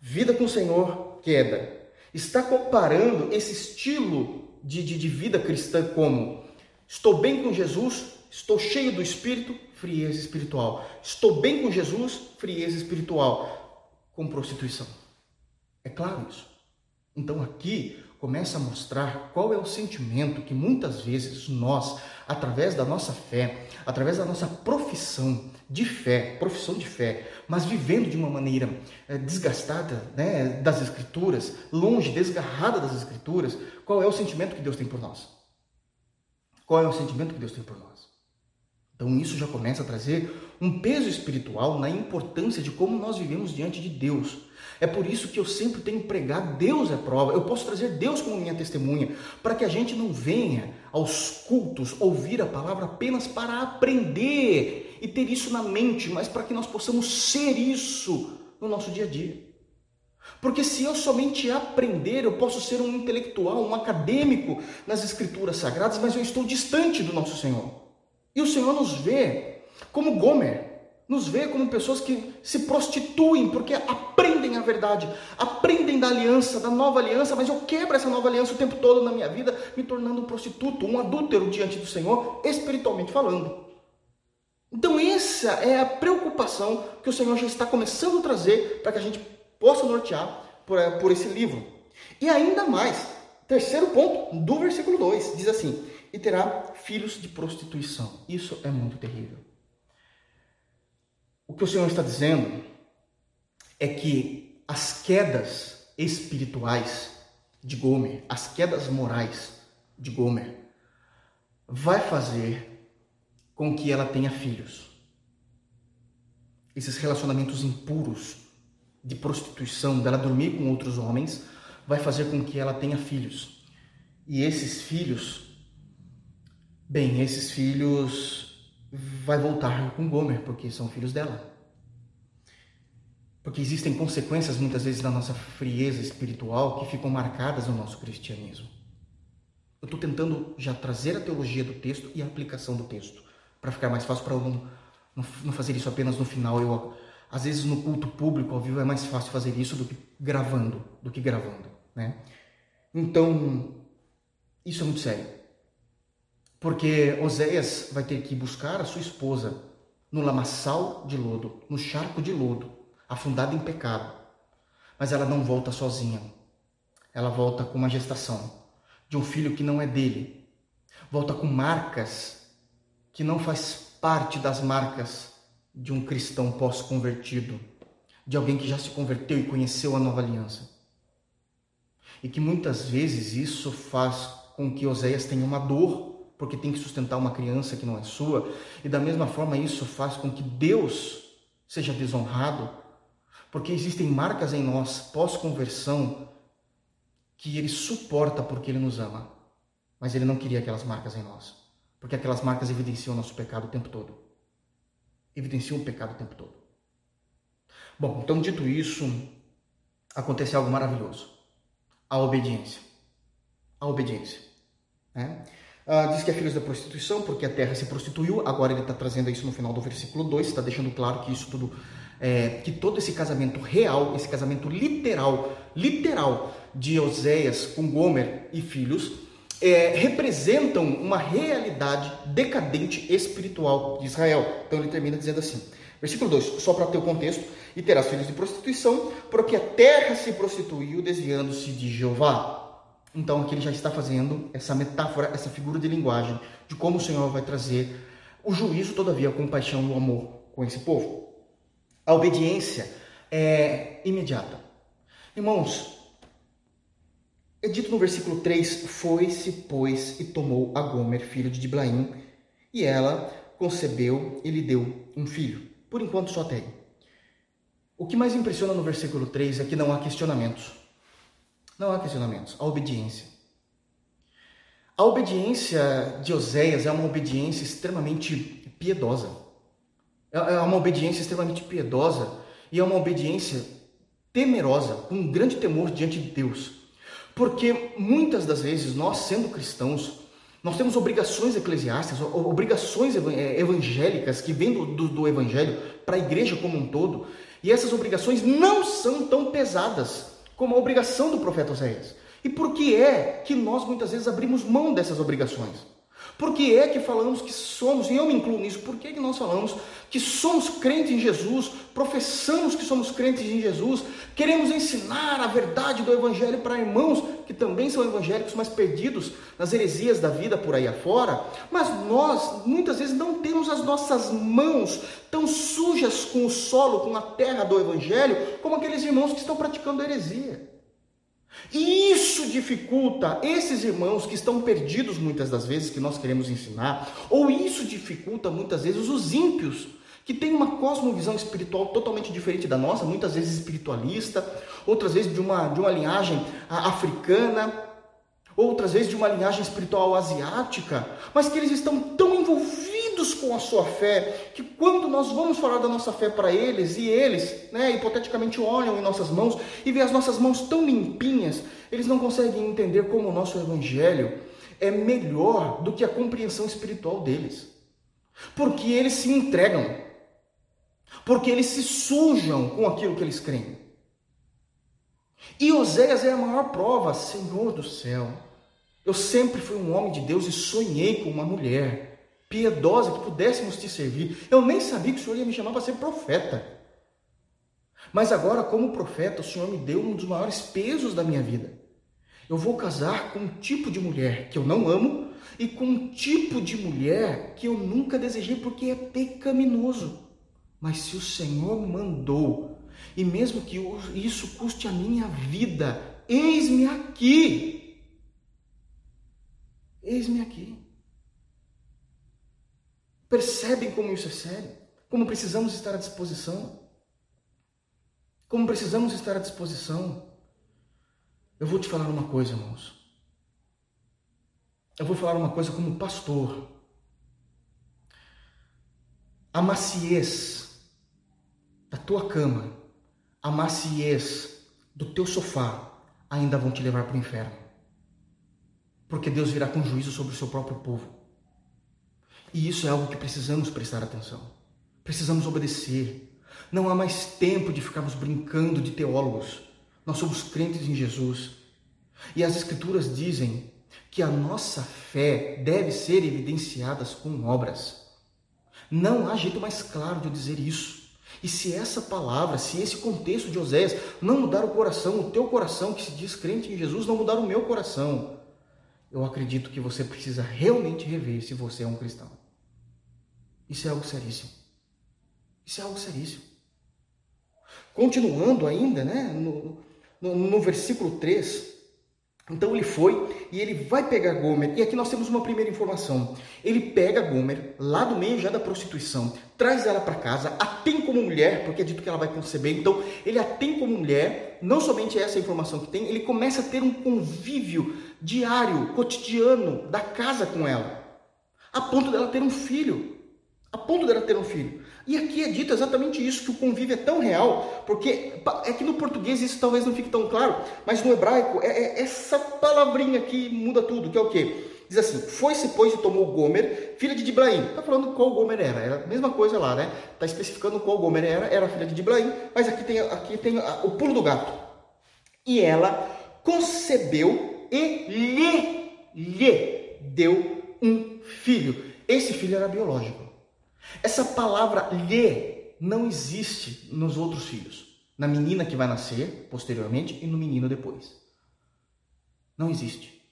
Speaker 1: vida com o Senhor, queda. Está comparando esse estilo de, de, de vida cristã como Estou bem com Jesus, estou cheio do Espírito, frieza espiritual. Estou bem com Jesus, frieza espiritual. Com prostituição. É claro isso. Então aqui começa a mostrar qual é o sentimento que muitas vezes nós, através da nossa fé, através da nossa profissão de fé, profissão de fé, mas vivendo de uma maneira é, desgastada né, das Escrituras, longe, desgarrada das Escrituras, qual é o sentimento que Deus tem por nós? Qual é o sentimento que Deus tem por nós? Então isso já começa a trazer um peso espiritual na importância de como nós vivemos diante de Deus. É por isso que eu sempre tenho pregado Deus é prova. Eu posso trazer Deus como minha testemunha, para que a gente não venha aos cultos ouvir a palavra apenas para aprender e ter isso na mente, mas para que nós possamos ser isso no nosso dia a dia. Porque se eu somente aprender, eu posso ser um intelectual, um acadêmico nas escrituras sagradas, mas eu estou distante do nosso Senhor. E o Senhor nos vê como Gomer, nos vê como pessoas que se prostituem porque aprendem a verdade, aprendem da aliança, da nova aliança, mas eu quebro essa nova aliança o tempo todo na minha vida, me tornando um prostituto, um adúltero diante do Senhor, espiritualmente falando. Então, essa é a preocupação que o Senhor já está começando a trazer para que a gente possa nortear por, por esse livro. E ainda mais, terceiro ponto do versículo 2, diz assim: e terá filhos de prostituição. Isso é muito terrível. O que o Senhor está dizendo é que as quedas espirituais de Gomer, as quedas morais de Gomer, vai fazer com que ela tenha filhos. Esses relacionamentos impuros de prostituição, dela dormir com outros homens, vai fazer com que ela tenha filhos. E esses filhos, bem, esses filhos vai voltar com Gomer, porque são filhos dela. Porque existem consequências muitas vezes da nossa frieza espiritual que ficam marcadas no nosso cristianismo. Eu estou tentando já trazer a teologia do texto e a aplicação do texto, para ficar mais fácil para eu não, não, fazer isso apenas no final. Eu às vezes no culto público, ao vivo, é mais fácil fazer isso do que gravando, do que gravando, né? Então, isso é muito sério. Porque Oséias vai ter que buscar a sua esposa no lamaçal de lodo, no charco de lodo, afundada em pecado. Mas ela não volta sozinha. Ela volta com uma gestação de um filho que não é dele. Volta com marcas que não faz parte das marcas de um cristão pós-convertido, de alguém que já se converteu e conheceu a nova aliança. E que muitas vezes isso faz com que Oséias tenha uma dor, porque tem que sustentar uma criança que não é sua, e da mesma forma isso faz com que Deus seja desonrado, porque existem marcas em nós pós-conversão que ele suporta porque ele nos ama, mas ele não queria aquelas marcas em nós, porque aquelas marcas evidenciam o nosso pecado o tempo todo evidenciam o pecado o tempo todo. Bom, então dito isso, acontece algo maravilhoso. A obediência. A obediência. Né? Ah, diz que é filho da prostituição, porque a terra se prostituiu. Agora ele está trazendo isso no final do versículo 2, está deixando claro que isso tudo, é, que todo esse casamento real, esse casamento literal, literal de Oséias com Gomer e filhos, é, representam uma realidade decadente espiritual de Israel. Então ele termina dizendo assim, versículo 2, só para ter o contexto, e terás filhos de prostituição, porque a terra se prostituiu desviando-se de Jeová. Então aqui ele já está fazendo essa metáfora, essa figura de linguagem de como o Senhor vai trazer o juízo, todavia, a compaixão e o amor com esse povo. A obediência é imediata. Irmãos, é dito no versículo 3: Foi-se, pois, e tomou a Gomer, filho de Diblaim, e ela concebeu e lhe deu um filho. Por enquanto só tem. O que mais impressiona no versículo 3 é que não há questionamentos. Não há questionamentos. A obediência. A obediência de Oséias é uma obediência extremamente piedosa. É, é uma obediência extremamente piedosa e é uma obediência temerosa, com um grande temor diante de Deus. Porque muitas das vezes nós, sendo cristãos, nós temos obrigações eclesiásticas, obrigações é, evangélicas que vêm do, do, do evangelho para a igreja como um todo, e essas obrigações não são tão pesadas como a obrigação do profeta Oséias. E por que é que nós muitas vezes abrimos mão dessas obrigações? Por que é que falamos que somos, e eu me incluo nisso, por que, é que nós falamos que somos crentes em Jesus, professamos que somos crentes em Jesus, queremos ensinar a verdade do Evangelho para irmãos que também são evangélicos, mas perdidos nas heresias da vida por aí afora, mas nós muitas vezes não temos as nossas mãos tão sujas com o solo, com a terra do Evangelho, como aqueles irmãos que estão praticando heresia. E isso dificulta esses irmãos que estão perdidos muitas das vezes, que nós queremos ensinar, ou isso dificulta muitas vezes os ímpios, que têm uma cosmovisão espiritual totalmente diferente da nossa, muitas vezes espiritualista, outras vezes de uma, de uma linhagem africana, outras vezes de uma linhagem espiritual asiática, mas que eles estão tão envolvidos com a sua fé que quando nós vamos falar da nossa fé para eles e eles, né, hipoteticamente olham em nossas mãos e veem as nossas mãos tão limpinhas, eles não conseguem entender como o nosso evangelho é melhor do que a compreensão espiritual deles. Porque eles se entregam. Porque eles se sujam com aquilo que eles creem. E Oséias é a maior prova, Senhor do céu. Eu sempre fui um homem de Deus e sonhei com uma mulher piedosa que pudéssemos te servir. Eu nem sabia que o Senhor ia me chamar para ser profeta. Mas agora, como profeta, o Senhor me deu um dos maiores pesos da minha vida. Eu vou casar com um tipo de mulher que eu não amo, e com um tipo de mulher que eu nunca desejei porque é pecaminoso. Mas se o Senhor mandou, e mesmo que isso custe a minha vida, eis-me aqui. Eis-me aqui. Percebem como isso é sério? Como precisamos estar à disposição? Como precisamos estar à disposição? Eu vou te falar uma coisa, irmãos. Eu vou falar uma coisa como pastor. A maciez da tua cama, a maciez do teu sofá ainda vão te levar para o inferno. Porque Deus virá com juízo sobre o seu próprio povo. E isso é algo que precisamos prestar atenção. Precisamos obedecer. Não há mais tempo de ficarmos brincando de teólogos. Nós somos crentes em Jesus. E as Escrituras dizem que a nossa fé deve ser evidenciada com obras. Não há jeito mais claro de dizer isso. E se essa palavra, se esse contexto de Oséias não mudar o coração, o teu coração que se diz crente em Jesus, não mudar o meu coração, eu acredito que você precisa realmente rever se você é um cristão. Isso é algo seríssimo. Isso é algo seríssimo. Continuando ainda, né, no, no, no versículo 3, então ele foi e ele vai pegar Gomer. E aqui nós temos uma primeira informação. Ele pega Gomer lá do meio já da prostituição, traz ela para casa, a tem como mulher, porque é dito que ela vai conceber. Então ele a tem como mulher. Não somente essa informação que tem, ele começa a ter um convívio diário, cotidiano da casa com ela, a ponto dela ter um filho. A ponto dela ter um filho. E aqui é dito exatamente isso, que o convívio é tão real, porque é que no português isso talvez não fique tão claro, mas no hebraico é, é essa palavrinha que muda tudo, que é o quê? Diz assim, foi-se, pois, e tomou Gomer, filha de Dibraim. Está falando qual Gomer era, era a mesma coisa lá, né? Está especificando qual Gomer era, era a filha de Dibraim, mas aqui tem, aqui tem o pulo do gato. E ela concebeu e lhe, lhe deu um filho. Esse filho era biológico. Essa palavra lhe não existe nos outros filhos. Na menina que vai nascer posteriormente e no menino depois. Não existe.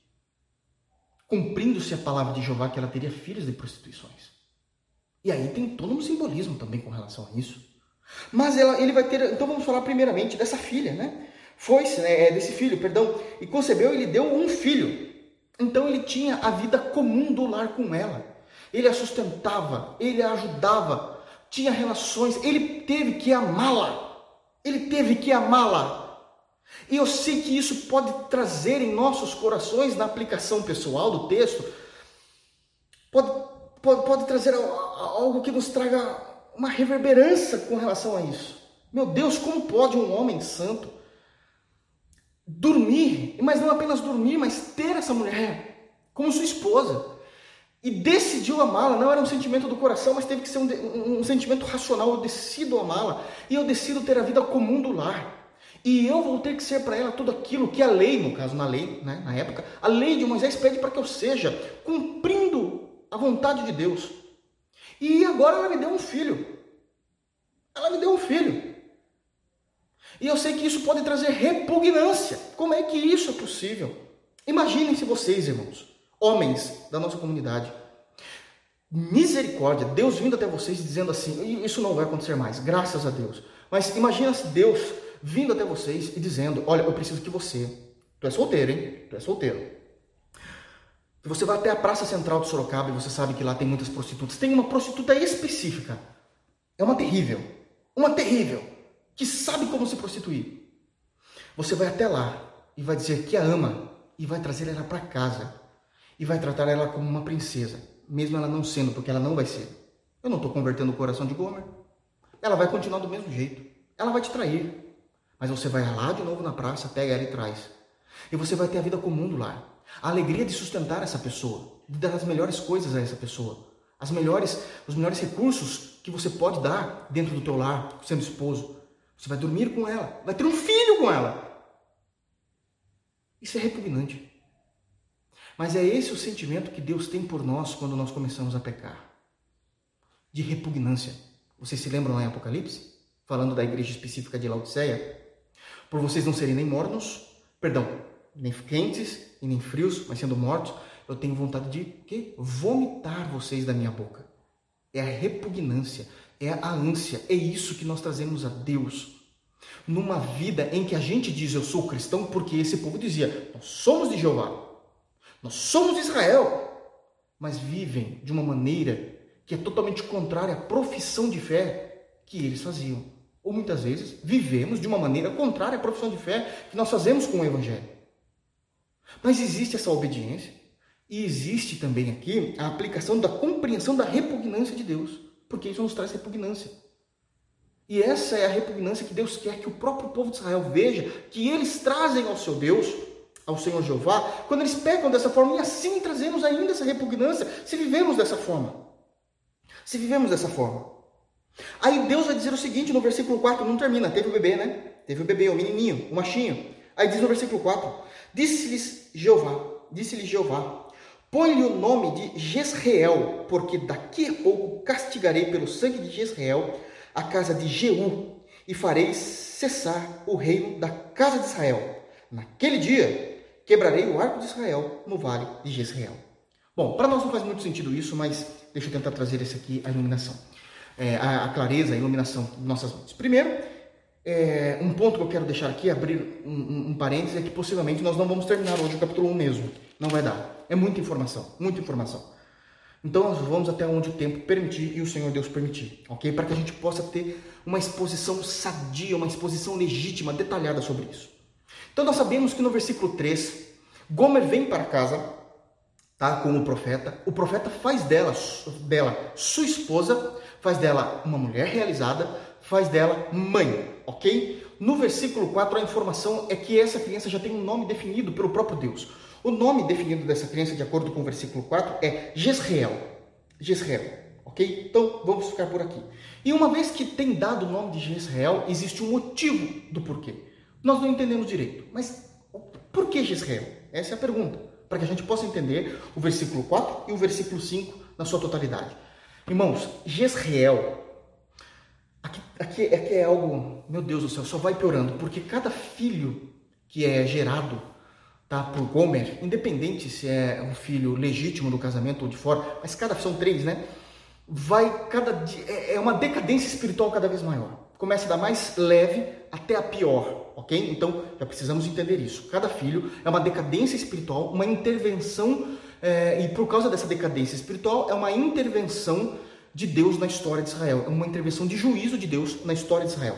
Speaker 1: Cumprindo-se a palavra de Jeová que ela teria filhos de prostituições. E aí tem todo um simbolismo também com relação a isso. Mas ela, ele vai ter. Então vamos falar primeiramente dessa filha, né? Foi-se, né, é, desse filho, perdão, e concebeu e lhe deu um filho. Então ele tinha a vida comum do lar com ela ele a sustentava, ele a ajudava, tinha relações, ele teve que amá-la. Ele teve que amá-la. E eu sei que isso pode trazer em nossos corações, na aplicação pessoal do texto, pode, pode, pode trazer algo que nos traga uma reverberância com relação a isso. Meu Deus, como pode um homem santo dormir, mas não apenas dormir, mas ter essa mulher como sua esposa? E decidiu amá-la. Não era um sentimento do coração, mas teve que ser um, um, um sentimento racional. Eu decido amá-la e eu decido ter a vida comum do lar. E eu vou ter que ser para ela tudo aquilo que a lei, no caso, na lei, né, na época, a lei de Moisés pede para que eu seja, cumprindo a vontade de Deus. E agora ela me deu um filho. Ela me deu um filho. E eu sei que isso pode trazer repugnância. Como é que isso é possível? Imaginem se vocês, irmãos, homens da nossa comunidade. Misericórdia, Deus vindo até vocês dizendo assim: isso não vai acontecer mais, graças a Deus. Mas imagina se Deus vindo até vocês e dizendo: olha, eu preciso que você, tu é solteiro, hein? Tu é solteiro. Você vai até a Praça Central de Sorocaba e você sabe que lá tem muitas prostitutas. Tem uma prostituta específica. É uma terrível. Uma terrível. Que sabe como se prostituir. Você vai até lá e vai dizer que a ama e vai trazer ela para casa e vai tratar ela como uma princesa, mesmo ela não sendo, porque ela não vai ser. Eu não estou convertendo o coração de Gomer. Ela vai continuar do mesmo jeito. Ela vai te trair. Mas você vai lá de novo na praça, pega ela e traz. E você vai ter a vida comum do lar. A alegria de sustentar essa pessoa, de dar as melhores coisas a essa pessoa. As melhores, os melhores recursos que você pode dar dentro do teu lar, sendo esposo. Você vai dormir com ela, vai ter um filho com ela. Isso é repugnante. Mas é esse o sentimento que Deus tem por nós quando nós começamos a pecar de repugnância. Vocês se lembram lá em Apocalipse? Falando da igreja específica de Laodiceia? Por vocês não serem nem mornos, perdão, nem quentes e nem frios, mas sendo mortos, eu tenho vontade de quê? vomitar vocês da minha boca. É a repugnância, é a ânsia, é isso que nós trazemos a Deus. Numa vida em que a gente diz eu sou cristão, porque esse povo dizia, nós somos de Jeová, nós somos Israel, mas vivem de uma maneira que é totalmente contrária à profissão de fé que eles faziam. Ou muitas vezes vivemos de uma maneira contrária à profissão de fé que nós fazemos com o Evangelho. Mas existe essa obediência e existe também aqui a aplicação da compreensão da repugnância de Deus, porque isso nos traz repugnância. E essa é a repugnância que Deus quer que o próprio povo de Israel veja, que eles trazem ao seu Deus, ao Senhor Jeová, quando eles pecam dessa forma, e assim trazemos ainda essa repugnância, se vivemos dessa forma. Se vivemos dessa forma. Aí Deus vai dizer o seguinte no versículo 4, não termina, teve o bebê, né? Teve o bebê, o menininho, o machinho. Aí diz no versículo 4: Disse-lhes Jeová, disse-lhes Jeová, põe-lhe o nome de Jezreel, porque daqui a pouco castigarei pelo sangue de Jezreel a casa de Jeú e farei cessar o reino da casa de Israel. Naquele dia quebrarei o arco de Israel no vale de Jezreel. Bom, para nós não faz muito sentido isso, mas deixa eu tentar trazer esse aqui a iluminação é, a, a, clareza, a iluminação de nossas mentes. Primeiro, é, um ponto que eu quero deixar aqui, abrir um, um, um parênteses, é que possivelmente nós não vamos terminar hoje o capítulo 1 mesmo. Não vai dar. É muita informação, muita informação. Então nós vamos até onde o tempo permitir e o Senhor Deus permitir, ok? Para que a gente possa ter uma exposição sadia, uma exposição legítima, detalhada sobre isso. Então nós sabemos que no versículo 3, Gomer vem para casa, tá? Com o profeta. O profeta faz dela, dela sua esposa faz dela uma mulher realizada, faz dela mãe, ok? No versículo 4, a informação é que essa criança já tem um nome definido pelo próprio Deus. O nome definido dessa criança, de acordo com o versículo 4, é Jezreel. Jezreel, ok? Então, vamos ficar por aqui. E uma vez que tem dado o nome de Jezreel, existe um motivo do porquê. Nós não entendemos direito, mas por que Jezreel? Essa é a pergunta, para que a gente possa entender o versículo 4 e o versículo 5 na sua totalidade. Irmãos, Jezreel, aqui, aqui, aqui é algo, meu Deus do céu, só vai piorando, porque cada filho que é gerado tá, por Gomer, independente se é um filho legítimo do casamento ou de fora, mas cada são três, né? Vai cada é, é uma decadência espiritual cada vez maior. Começa da mais leve até a pior, ok? Então já precisamos entender isso. Cada filho é uma decadência espiritual, uma intervenção é, e por causa dessa decadência espiritual, é uma intervenção de Deus na história de Israel, é uma intervenção de juízo de Deus na história de Israel.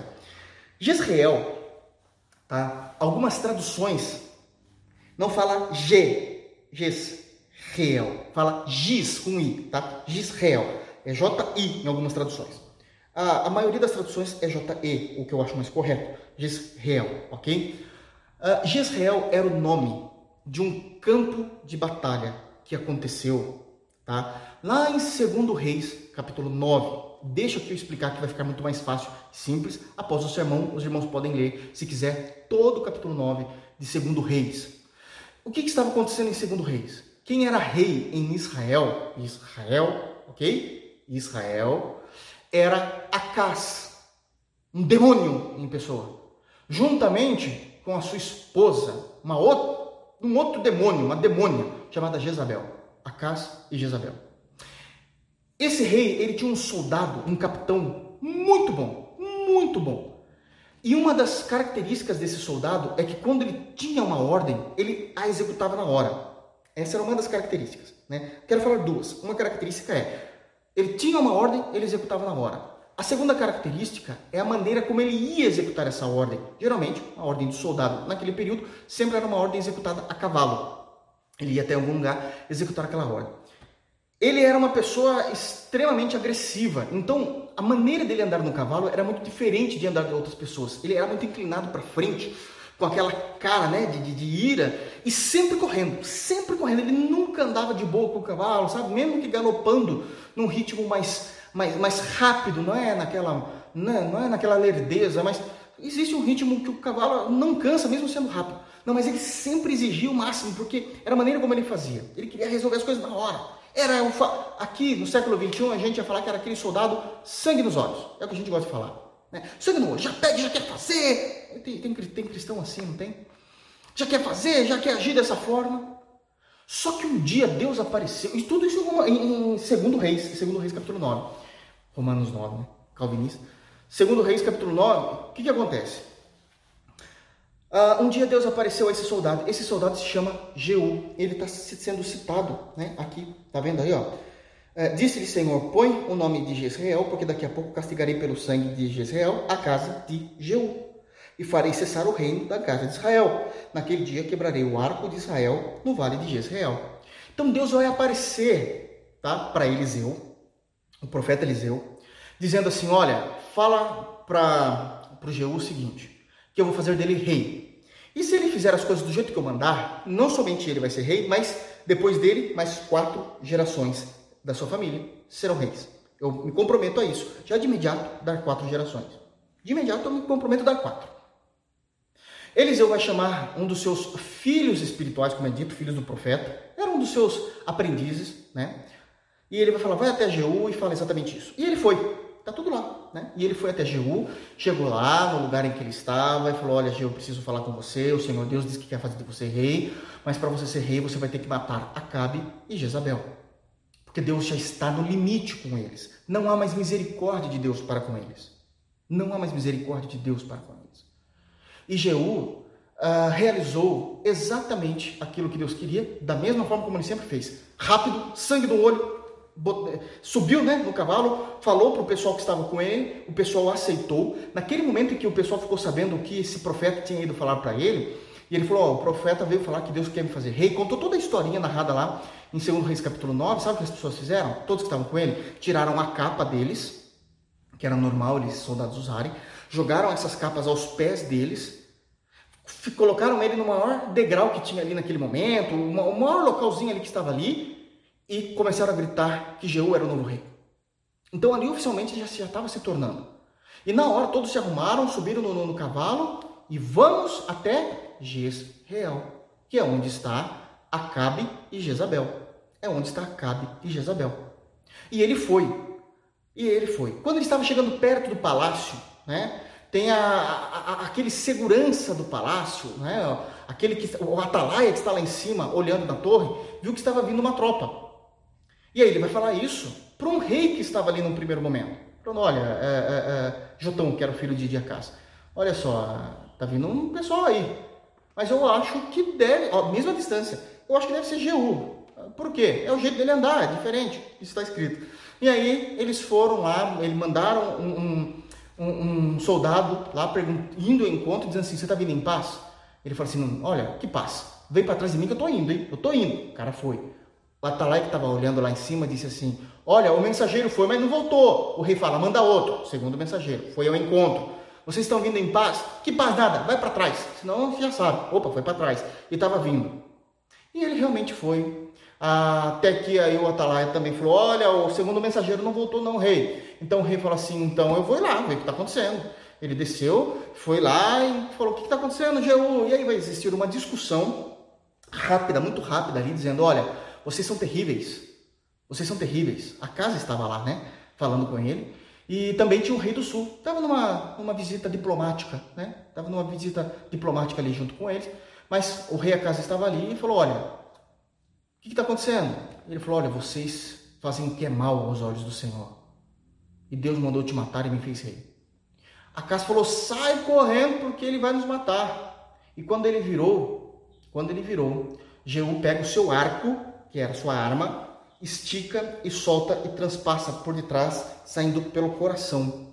Speaker 1: Jezreel, tá? algumas traduções não fala G, Jezreel, fala Giz com I, tá? Jezreel, é J-I em algumas traduções. A, a, maioria das traduções é J-E, o que eu acho mais correto, Jezreel, ok? Uh, Jezreel era o nome de um campo de batalha que aconteceu, tá? Lá em 2 Reis, capítulo 9. Deixa eu explicar que vai ficar muito mais fácil, simples. Após o sermão, os irmãos podem ler, se quiser, todo o capítulo 9 de 2 Reis. O que, que estava acontecendo em 2 Reis? Quem era rei em Israel? Israel, ok? Israel era Acas, um demônio em pessoa, juntamente com a sua esposa, uma outra, um outro demônio, uma demônia, chamada Jezabel, Acas e Jezabel. Esse rei, ele tinha um soldado, um capitão muito bom, muito bom. E uma das características desse soldado é que quando ele tinha uma ordem, ele a executava na hora. Essa era uma das características. Né? Quero falar duas. Uma característica é, ele tinha uma ordem, ele executava na hora. A segunda característica é a maneira como ele ia executar essa ordem. Geralmente, a ordem do soldado naquele período sempre era uma ordem executada a cavalo. Ele ia até algum lugar executar aquela ordem. Ele era uma pessoa extremamente agressiva, então a maneira dele andar no cavalo era muito diferente de andar de outras pessoas. Ele era muito inclinado para frente, com aquela cara né, de, de, de, ira e sempre correndo, sempre correndo. Ele nunca andava de boa com o cavalo, sabe? Mesmo que galopando num ritmo mais, mais, mais rápido, não é naquela, não é, não é naquela lerdeza, mas existe um ritmo que o cavalo não cansa, mesmo sendo rápido. Não, mas ele sempre exigia o máximo, porque era a maneira como ele fazia. Ele queria resolver as coisas na hora. Era o fa... Aqui no século XXI a gente ia falar que era aquele soldado sangue nos olhos. É o que a gente gosta de falar. Né? Sangue no olho, já pede, já quer fazer. Tem, tem, tem cristão assim, não tem? Já quer fazer, já quer agir dessa forma. Só que um dia Deus apareceu, e tudo isso em, em segundo Reis, segundo Reis capítulo 9, Romanos 9, né? Calvinista. Segundo Reis capítulo 9, o que, que acontece? Uh, um dia Deus apareceu a esse soldado. Esse soldado se chama Jeú. Ele está sendo citado né, aqui. Tá vendo aí? ó? É, Disse-lhe, Senhor, põe o nome de Jezreel, porque daqui a pouco castigarei pelo sangue de Jezreel a casa de Jeú. E farei cessar o reino da casa de Israel. Naquele dia quebrarei o arco de Israel no vale de Jezreel. Então Deus vai aparecer tá, para Eliseu, o profeta Eliseu, dizendo assim: Olha, fala para o Jeú o seguinte que eu vou fazer dele rei. E se ele fizer as coisas do jeito que eu mandar, não somente ele vai ser rei, mas depois dele, mais quatro gerações da sua família serão reis. Eu me comprometo a isso. Já de imediato, dar quatro gerações. De imediato, eu me comprometo a dar quatro. Eliseu vai chamar um dos seus filhos espirituais, como é dito, filhos do profeta, era um dos seus aprendizes, né? E ele vai falar, vai até Jeú e fala exatamente isso. E ele foi. Tá tudo lá, né? E ele foi até Jeú, chegou lá no lugar em que ele estava e falou: Olha, Jeú, preciso falar com você. O Senhor Deus disse que quer fazer de você rei, mas para você ser rei você vai ter que matar Acabe e Jezabel. Porque Deus já está no limite com eles. Não há mais misericórdia de Deus para com eles. Não há mais misericórdia de Deus para com eles. E Jeú uh, realizou exatamente aquilo que Deus queria, da mesma forma como ele sempre fez: rápido, sangue do olho, subiu né, no cavalo, falou para o pessoal que estava com ele, o pessoal aceitou. Naquele momento em que o pessoal ficou sabendo o que esse profeta tinha ido falar para ele, e ele falou: o profeta veio falar que Deus quer me fazer rei, contou toda a historinha narrada lá em 2 Reis capítulo 9. Sabe o que as pessoas fizeram? Todos que estavam com ele tiraram a capa deles, que era normal eles soldados usarem, jogaram essas capas aos pés deles, colocaram ele no maior degrau que tinha ali naquele momento, o maior localzinho ali que estava ali, e começaram a gritar que Jeú era o novo rei. Então ali oficialmente já estava se tornando. E na hora todos se arrumaram, subiram no, no, no cavalo e vamos até Jezreel, que é onde está Acabe e Jezabel. É onde está Acabe e Jezabel. E ele foi. E ele foi. Quando ele estava chegando perto do palácio, né? Tem a, a, a, aquele segurança do palácio, né? Aquele que o atalaia que está lá em cima, olhando na torre, viu que estava vindo uma tropa. E aí ele vai falar isso para um rei que estava ali num primeiro momento. Falando, olha, é, é, é, Jotão, que era o filho de Diacás, olha só, tá vindo um pessoal aí. Mas eu acho que deve, ó, mesma distância, eu acho que deve ser Jeú. Por quê? É o jeito dele andar, é diferente. Isso está escrito. E aí eles foram lá, eles mandaram um, um, um soldado lá indo ao encontro, dizendo assim: Você está vindo em paz? Ele falou assim: Olha, que paz. Vem para trás de mim que eu estou indo, hein? Eu estou indo. O cara foi. O Atalai que estava olhando lá em cima disse assim: Olha, o mensageiro foi, mas não voltou. O rei fala: Manda outro. Segundo mensageiro, foi ao encontro. Vocês estão vindo em paz? Que paz nada, vai para trás. Senão já sabe. Opa, foi para trás. E estava vindo. E ele realmente foi. Até que aí o Atalai também falou: Olha, o segundo mensageiro não voltou, não, rei. Então o rei falou assim: Então eu vou lá, ver o que está acontecendo. Ele desceu, foi lá e falou: O que está acontecendo, Jeú? E aí vai existir uma discussão rápida, muito rápida ali, dizendo: Olha vocês são terríveis. Vocês são terríveis. A casa estava lá, né? Falando com ele. E também tinha o rei do sul. Estava numa, numa visita diplomática, né? Estava numa visita diplomática ali junto com eles. Mas o rei a casa estava ali e falou: Olha, o que está acontecendo? Ele falou: Olha, vocês fazem o que é mal aos olhos do Senhor. E Deus mandou te matar e me fez rei. A casa falou: Sai correndo porque ele vai nos matar. E quando ele virou, quando ele virou, Jeú pega o seu arco que era sua arma, estica e solta e transpassa por detrás, saindo pelo coração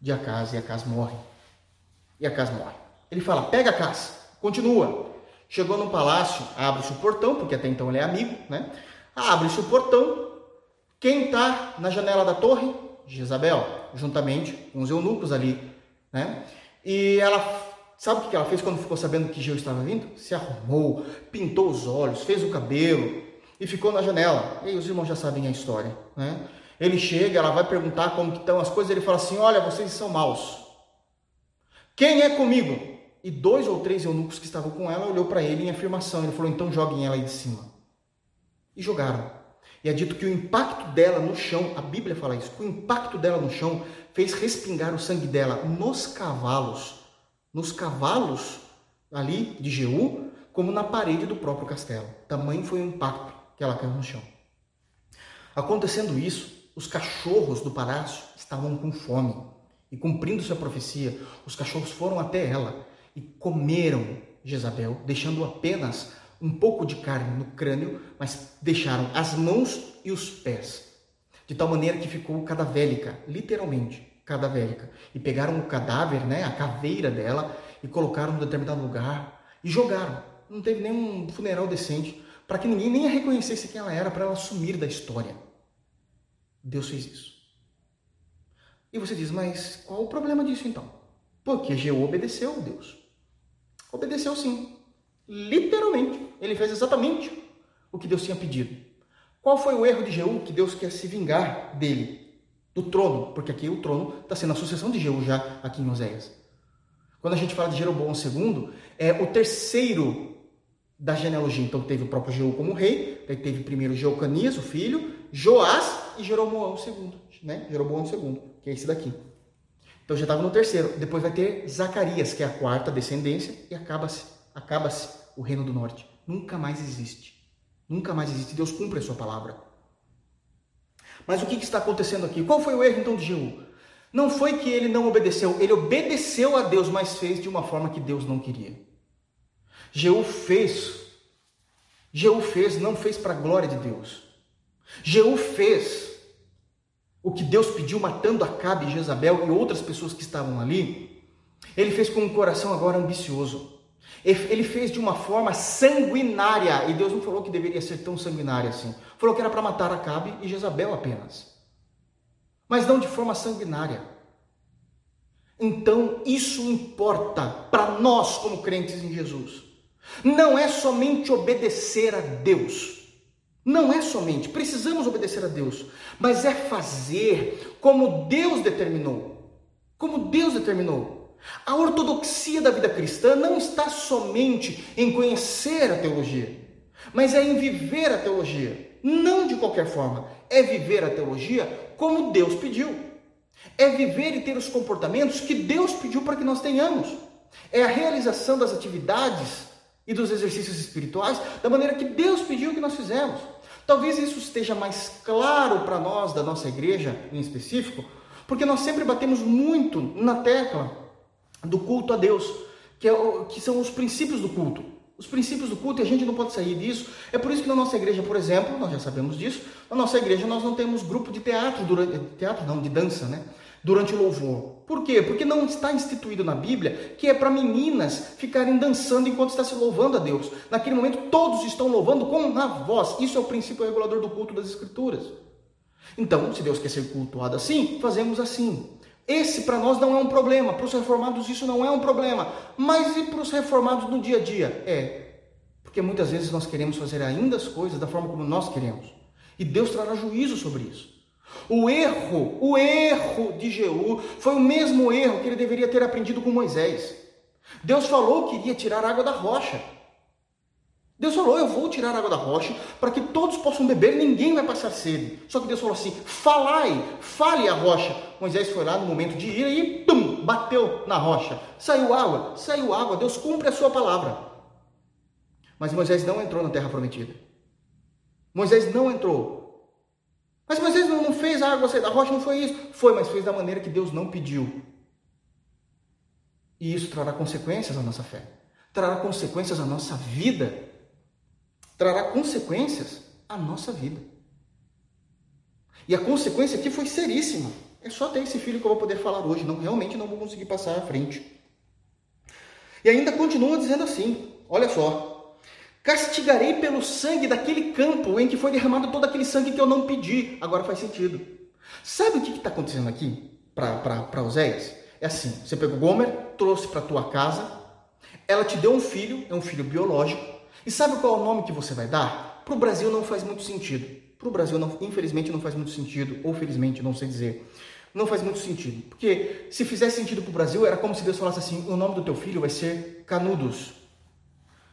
Speaker 1: de Acas, e Acas morre. E Acas morre. Ele fala: pega Acas, continua. Chegou no palácio, abre-se o portão, porque até então ele é amigo, né? Abre-se o portão. Quem está na janela da torre? Jezabel, juntamente com os eunucos ali, né? E ela Sabe o que ela fez quando ficou sabendo que Geu estava vindo? Se arrumou, pintou os olhos, fez o cabelo, e ficou na janela. E aí os irmãos já sabem a história, né? Ele chega, ela vai perguntar como que estão as coisas, ele fala assim: "Olha, vocês são maus. Quem é comigo?" E dois ou três eunucos que estavam com ela olhou para ele em afirmação. Ele falou: "Então joguem ela aí de cima." E jogaram. E é dito que o impacto dela no chão, a Bíblia fala isso, o impacto dela no chão fez respingar o sangue dela nos cavalos, nos cavalos ali de Jeú, como na parede do próprio castelo. Tamanho foi o impacto que ela caiu no chão. Acontecendo isso, os cachorros do palácio estavam com fome. E cumprindo sua profecia, os cachorros foram até ela e comeram Jezabel, deixando apenas um pouco de carne no crânio, mas deixaram as mãos e os pés. De tal maneira que ficou cadavélica, literalmente cadavélica. E pegaram o cadáver, né, a caveira dela, e colocaram em determinado lugar e jogaram. Não teve nenhum funeral decente para que ninguém nem reconhecesse quem ela era, para ela sumir da história. Deus fez isso. E você diz, mas qual o problema disso então? Porque Jeú obedeceu a Deus. Obedeceu sim. Literalmente. Ele fez exatamente o que Deus tinha pedido. Qual foi o erro de Jeú que Deus quer se vingar dele? Do trono, porque aqui o trono está sendo a sucessão de Jeú já aqui em Oséias. Quando a gente fala de Jeroboão II, é o terceiro da genealogia. Então teve o próprio Jeú como rei, daí teve primeiro Jeocanias, o filho, Joás e Jeroboão II, né? Jeroboão II, que é esse daqui. Então já estava no terceiro. Depois vai ter Zacarias, que é a quarta descendência, e acaba-se acaba o reino do norte. Nunca mais existe. Nunca mais existe. Deus cumpre a sua palavra. Mas o que, que está acontecendo aqui? Qual foi o erro então de Jeú? Não foi que ele não obedeceu, ele obedeceu a Deus, mas fez de uma forma que Deus não queria. Jeú fez, Jeú fez, não fez para a glória de Deus. Jeú fez o que Deus pediu, matando Acabe e Jezabel e outras pessoas que estavam ali. Ele fez com um coração agora ambicioso. Ele fez de uma forma sanguinária, e Deus não falou que deveria ser tão sanguinária assim. Falou que era para matar Acabe e Jezabel apenas. Mas não de forma sanguinária. Então, isso importa para nós como crentes em Jesus. Não é somente obedecer a Deus. Não é somente, precisamos obedecer a Deus, mas é fazer como Deus determinou. Como Deus determinou. A ortodoxia da vida cristã não está somente em conhecer a teologia, mas é em viver a teologia. Não de qualquer forma, é viver a teologia como Deus pediu. É viver e ter os comportamentos que Deus pediu para que nós tenhamos. É a realização das atividades e dos exercícios espirituais da maneira que Deus pediu que nós fizemos. Talvez isso esteja mais claro para nós da nossa igreja em específico, porque nós sempre batemos muito na tecla do culto a Deus, que, é o, que são os princípios do culto. Os princípios do culto e a gente não pode sair disso. É por isso que na nossa igreja, por exemplo, nós já sabemos disso, na nossa igreja nós não temos grupo de teatro durante teatro não, de dança, né? Durante o louvor. Por quê? Porque não está instituído na Bíblia que é para meninas ficarem dançando enquanto está se louvando a Deus. Naquele momento todos estão louvando com a voz. Isso é o princípio regulador do culto das Escrituras. Então, se Deus quer ser cultuado assim, fazemos assim. Esse para nós não é um problema, para os reformados isso não é um problema. Mas e para os reformados no dia a dia? É, porque muitas vezes nós queremos fazer ainda as coisas da forma como nós queremos. E Deus trará juízo sobre isso. O erro, o erro de Jeú foi o mesmo erro que ele deveria ter aprendido com Moisés. Deus falou que iria tirar água da rocha. Deus falou: Eu vou tirar água da rocha para que todos possam beber, ninguém vai passar sede. Só que Deus falou assim: Falai, fale a rocha. Moisés foi lá no momento de ira e pum, bateu na rocha. Saiu água, saiu água. Deus cumpre a sua palavra. Mas Moisés não entrou na terra prometida. Moisés não entrou. Mas Moisés não fez a água sair da rocha, não foi isso. Foi, mas fez da maneira que Deus não pediu. E isso trará consequências à nossa fé. Trará consequências à nossa vida. Trará consequências à nossa vida. E a consequência aqui foi seríssima. É só ter esse filho que eu vou poder falar hoje. Não, realmente não vou conseguir passar à frente. E ainda continua dizendo assim: olha só, Castigarei pelo sangue daquele campo em que foi derramado todo aquele sangue que eu não pedi. Agora faz sentido. Sabe o que está acontecendo aqui para Oséias? É assim: você pegou Gomer, trouxe para tua casa, ela te deu um filho, é um filho biológico, e sabe qual é o nome que você vai dar? Para o Brasil não faz muito sentido. Para o Brasil, não, infelizmente, não faz muito sentido, ou felizmente, não sei dizer. Não faz muito sentido. Porque se fizesse sentido para o Brasil, era como se Deus falasse assim: o nome do teu filho vai ser Canudos.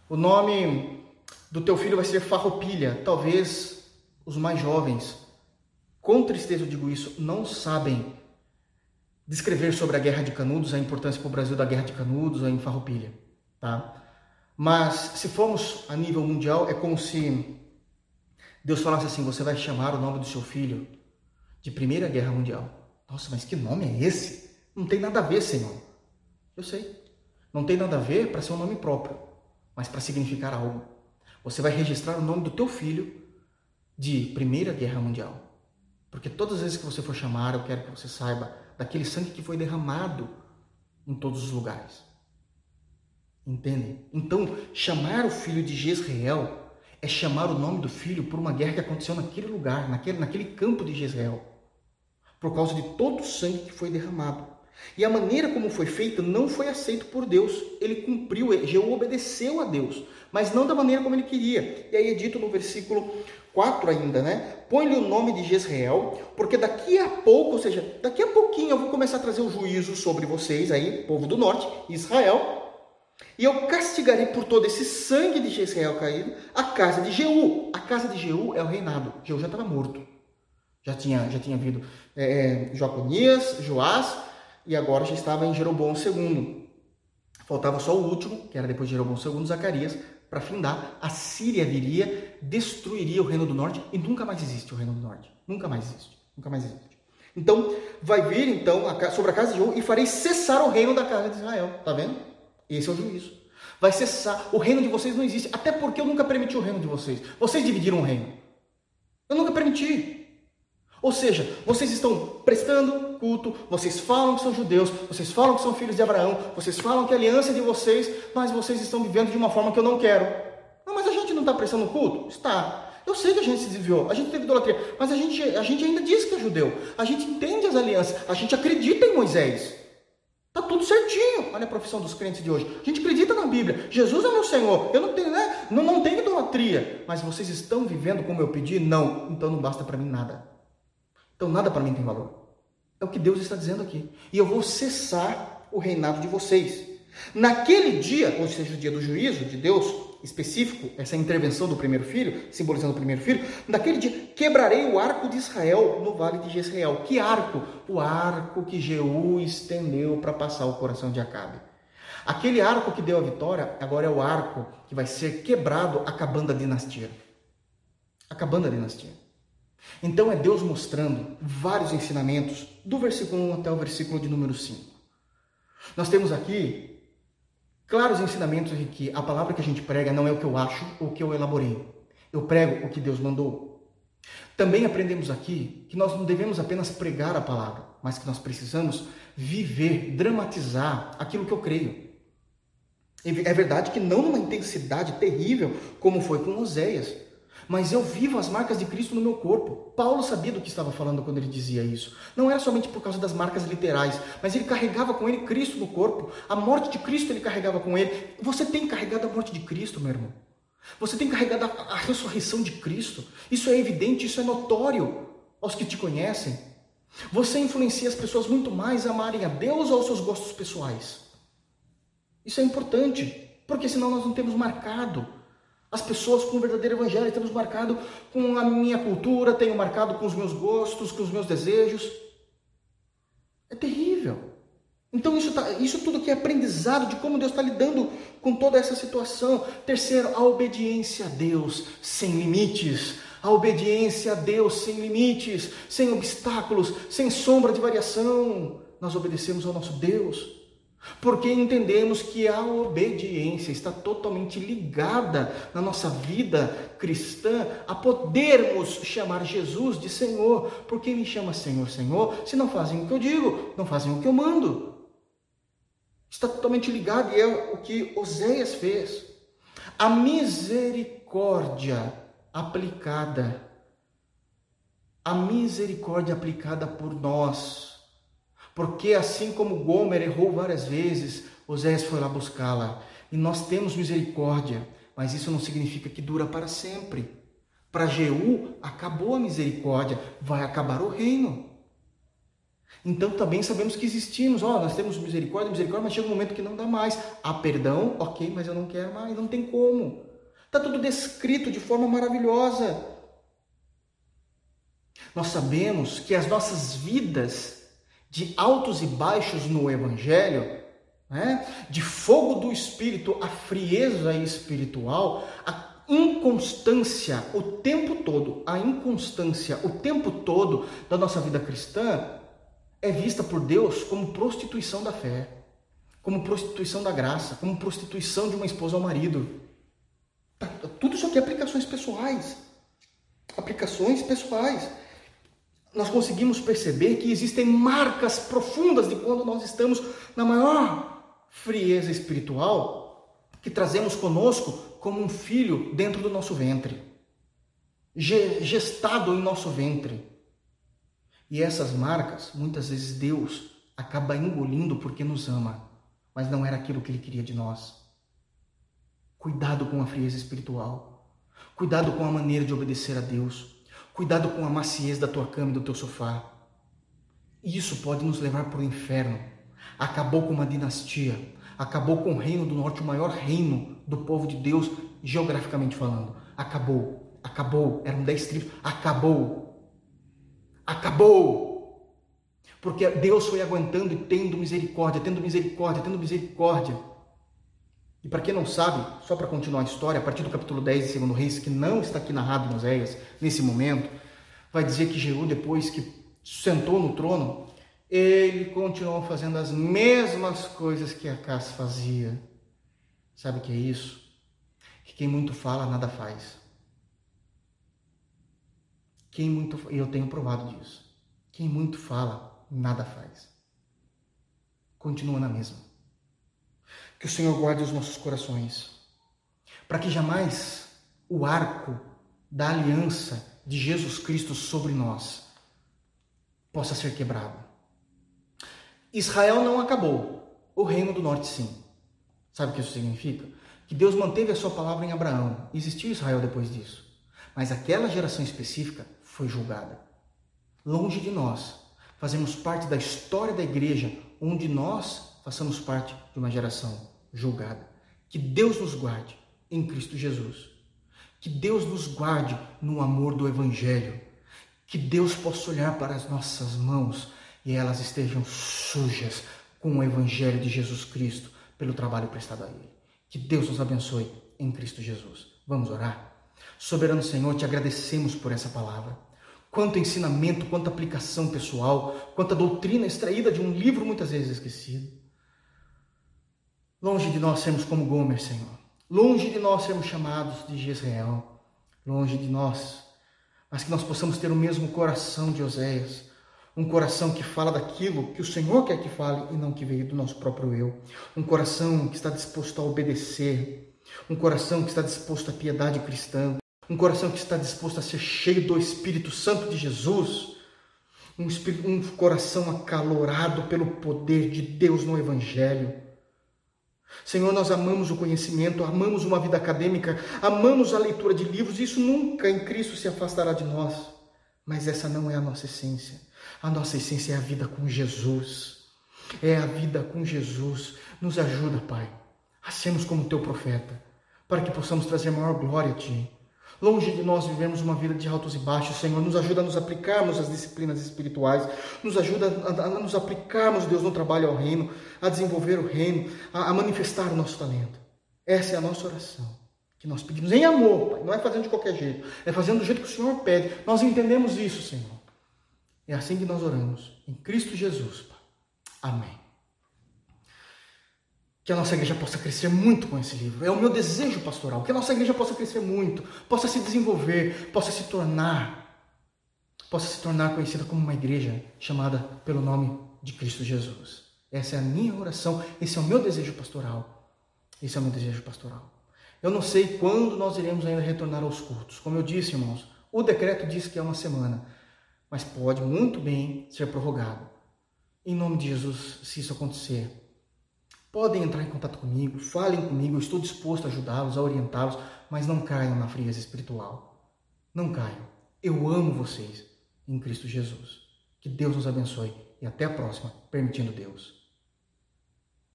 Speaker 1: O nome do teu filho vai ser farroupilha. Talvez os mais jovens, com tristeza eu digo isso, não sabem descrever sobre a Guerra de Canudos, a importância para o Brasil da Guerra de Canudos em Farroupilha, tá? Mas se formos a nível mundial, é como se Deus falasse assim: você vai chamar o nome do seu filho de Primeira Guerra Mundial. Nossa, mas que nome é esse? Não tem nada a ver, Senhor. Eu sei. Não tem nada a ver para ser um nome próprio, mas para significar algo. Você vai registrar o nome do teu filho de Primeira Guerra Mundial. Porque todas as vezes que você for chamar, eu quero que você saiba daquele sangue que foi derramado em todos os lugares. Entende? Então, chamar o filho de Jezreel é chamar o nome do filho por uma guerra que aconteceu naquele lugar, naquele, naquele campo de Jezreel, por causa de todo o sangue que foi derramado. E a maneira como foi feita não foi aceito por Deus. Ele cumpriu, Jeú obedeceu a Deus, mas não da maneira como ele queria. E aí é dito no versículo 4 ainda, né? Põe-lhe o nome de Jezreel, porque daqui a pouco, ou seja, daqui a pouquinho eu vou começar a trazer o juízo sobre vocês aí, povo do norte, Israel, e eu castigarei por todo esse sangue de Jezreel caído a casa de Jeú. A casa de Jeú é o reinado. Jeú já estava morto. Já tinha, já tinha havido é, é Joconias, Joás, e agora já estava em Jeroboão II. Faltava só o último, que era depois de Jeroboão II, Zacarias, para findar. A Síria viria, destruiria o reino do norte e nunca mais existe o reino do norte. Nunca mais existe. Nunca mais existe. Então, vai vir então sobre a casa de Jeú e farei cessar o reino da casa de Israel. Tá vendo? Esse é o juízo. Vai cessar. O reino de vocês não existe. Até porque eu nunca permiti o reino de vocês. Vocês dividiram o reino. Eu nunca permiti. Ou seja, vocês estão prestando culto, vocês falam que são judeus, vocês falam que são filhos de Abraão, vocês falam que a aliança é de vocês, mas vocês estão vivendo de uma forma que eu não quero. Não, mas a gente não está prestando culto? Está. Eu sei que a gente se desviou, a gente teve idolatria, mas a gente, a gente ainda diz que é judeu. A gente entende as alianças, a gente acredita em Moisés. Tá tudo certinho. Olha a profissão dos crentes de hoje. A gente acredita na Bíblia. Jesus é meu Senhor. Eu não tenho, né? Não, não tenho idolatria. Mas vocês estão vivendo como eu pedi? Não. Então não basta para mim nada. Então nada para mim tem valor. É o que Deus está dizendo aqui. E eu vou cessar o reinado de vocês. Naquele dia, ou seja, o dia do juízo de Deus, específico, essa intervenção do primeiro filho, simbolizando o primeiro filho, naquele dia quebrarei o arco de Israel no vale de Jezreel. Que arco? O arco que Jeú estendeu para passar o coração de Acabe. Aquele arco que deu a vitória, agora é o arco que vai ser quebrado acabando a dinastia. Acabando a dinastia. Então é Deus mostrando vários ensinamentos, do versículo 1 até o versículo de número 5. Nós temos aqui claros ensinamentos em que a palavra que a gente prega não é o que eu acho ou o que eu elaborei. Eu prego o que Deus mandou. Também aprendemos aqui que nós não devemos apenas pregar a palavra, mas que nós precisamos viver, dramatizar aquilo que eu creio. É verdade que não numa intensidade terrível como foi com Oséias, mas eu vivo as marcas de Cristo no meu corpo. Paulo sabia do que estava falando quando ele dizia isso. Não era somente por causa das marcas literais, mas ele carregava com ele Cristo no corpo. A morte de Cristo ele carregava com ele. Você tem carregado a morte de Cristo, meu irmão. Você tem carregado a, a ressurreição de Cristo. Isso é evidente, isso é notório aos que te conhecem. Você influencia as pessoas muito mais a amarem a Deus ou aos seus gostos pessoais. Isso é importante, porque senão nós não temos marcado as pessoas com o verdadeiro evangelho. Temos marcado com a minha cultura, tenho marcado com os meus gostos, com os meus desejos. É terrível. Então, isso, tá, isso tudo que é aprendizado de como Deus está lidando com toda essa situação. Terceiro, a obediência a Deus sem limites. A obediência a Deus sem limites, sem obstáculos, sem sombra de variação. Nós obedecemos ao nosso Deus. Porque entendemos que a obediência está totalmente ligada na nossa vida cristã a podermos chamar Jesus de Senhor. Por que me chama Senhor, Senhor, se não fazem o que eu digo, não fazem o que eu mando? Está totalmente ligado e é o que Oséias fez. A misericórdia aplicada, a misericórdia aplicada por nós porque assim como Gomer errou várias vezes, Osés foi lá buscá-la. E nós temos misericórdia, mas isso não significa que dura para sempre. Para Jeú, acabou a misericórdia, vai acabar o reino. Então também sabemos que existimos, ó, nós temos misericórdia, misericórdia, mas chega um momento que não dá mais. Há perdão, ok, mas eu não quero mais, não tem como. Está tudo descrito de forma maravilhosa. Nós sabemos que as nossas vidas de altos e baixos no Evangelho, né? de fogo do espírito, a frieza espiritual, a inconstância o tempo todo, a inconstância o tempo todo da nossa vida cristã é vista por Deus como prostituição da fé, como prostituição da graça, como prostituição de uma esposa ao marido. Tá, tudo isso aqui é aplicações pessoais. Aplicações pessoais. Nós conseguimos perceber que existem marcas profundas de quando nós estamos na maior frieza espiritual que trazemos conosco como um filho dentro do nosso ventre, gestado em nosso ventre. E essas marcas, muitas vezes Deus acaba engolindo porque nos ama, mas não era aquilo que Ele queria de nós. Cuidado com a frieza espiritual. Cuidado com a maneira de obedecer a Deus. Cuidado com a maciez da tua cama e do teu sofá. Isso pode nos levar para o inferno. Acabou com uma dinastia. Acabou com o reino do norte, o maior reino do povo de Deus, geograficamente falando. Acabou. Acabou. Eram dez tribos. Acabou. Acabou. Porque Deus foi aguentando e tendo misericórdia, tendo misericórdia, tendo misericórdia e para quem não sabe, só para continuar a história, a partir do capítulo 10 de 2 Reis, que não está aqui narrado em Oséias nesse momento, vai dizer que Jeú, depois que sentou no trono, ele continuou fazendo as mesmas coisas que Acas fazia. Sabe o que é isso? Que quem muito fala, nada faz. Quem muito, eu tenho provado disso. Quem muito fala, nada faz. Continua na mesma. Que o Senhor guarde os nossos corações, para que jamais o arco da aliança de Jesus Cristo sobre nós possa ser quebrado. Israel não acabou, o reino do norte sim. Sabe o que isso significa? Que Deus manteve a sua palavra em Abraão. Existiu Israel depois disso. Mas aquela geração específica foi julgada. Longe de nós, fazemos parte da história da igreja, onde nós façamos parte de uma geração julgada. Que Deus nos guarde em Cristo Jesus. Que Deus nos guarde no amor do Evangelho. Que Deus possa olhar para as nossas mãos e elas estejam sujas com o Evangelho de Jesus Cristo pelo trabalho prestado a Ele. Que Deus nos abençoe em Cristo Jesus. Vamos orar? Soberano Senhor, te agradecemos por essa palavra. Quanto ensinamento, quanta aplicação pessoal, quanta doutrina extraída de um livro muitas vezes esquecido. Longe de nós sermos como Gomer, Senhor. Longe de nós sermos chamados de Jezreel. Longe de nós. Mas que nós possamos ter o mesmo coração de Oséias. Um coração que fala daquilo que o Senhor quer que fale e não que veio do nosso próprio eu. Um coração que está disposto a obedecer. Um coração que está disposto à piedade cristã. Um coração que está disposto a ser cheio do Espírito Santo de Jesus. Um, um coração acalorado pelo poder de Deus no Evangelho Senhor, nós amamos o conhecimento, amamos uma vida acadêmica, amamos a leitura de livros, isso nunca em Cristo se afastará de nós. Mas essa não é a nossa essência. A nossa essência é a vida com Jesus. É a vida com Jesus. Nos ajuda, Pai, a sermos como teu profeta, para que possamos trazer maior glória a Ti. Longe de nós vivemos uma vida de altos e baixos, Senhor. Nos ajuda a nos aplicarmos as disciplinas espirituais. Nos ajuda a, a nos aplicarmos, Deus, no trabalho ao reino, a desenvolver o reino, a, a, manifestar o nosso talento. Essa é a nossa oração. Que nós pedimos em amor, Pai. Não é fazendo de qualquer jeito. É fazendo do jeito que o Senhor pede. Nós entendemos isso, Senhor. É assim que nós oramos. Em Cristo Jesus, Pai. Amém que a nossa igreja possa crescer muito com esse livro. É o meu desejo pastoral, que a nossa igreja possa crescer muito, possa se desenvolver, possa se tornar, possa se tornar conhecida como uma igreja chamada pelo nome de Cristo Jesus. Essa é a minha oração, esse é o meu desejo pastoral. Esse é o meu desejo pastoral. Eu não sei quando nós iremos ainda retornar aos cultos. Como eu disse, irmãos, o decreto diz que é uma semana, mas pode muito bem ser prorrogado. Em nome de Jesus, se isso acontecer, Podem entrar em contato comigo, falem comigo, eu estou disposto a ajudá-los, a orientá-los, mas não caiam na frieza espiritual. Não caiam. Eu amo vocês em Cristo Jesus. Que Deus nos abençoe e até a próxima, permitindo Deus.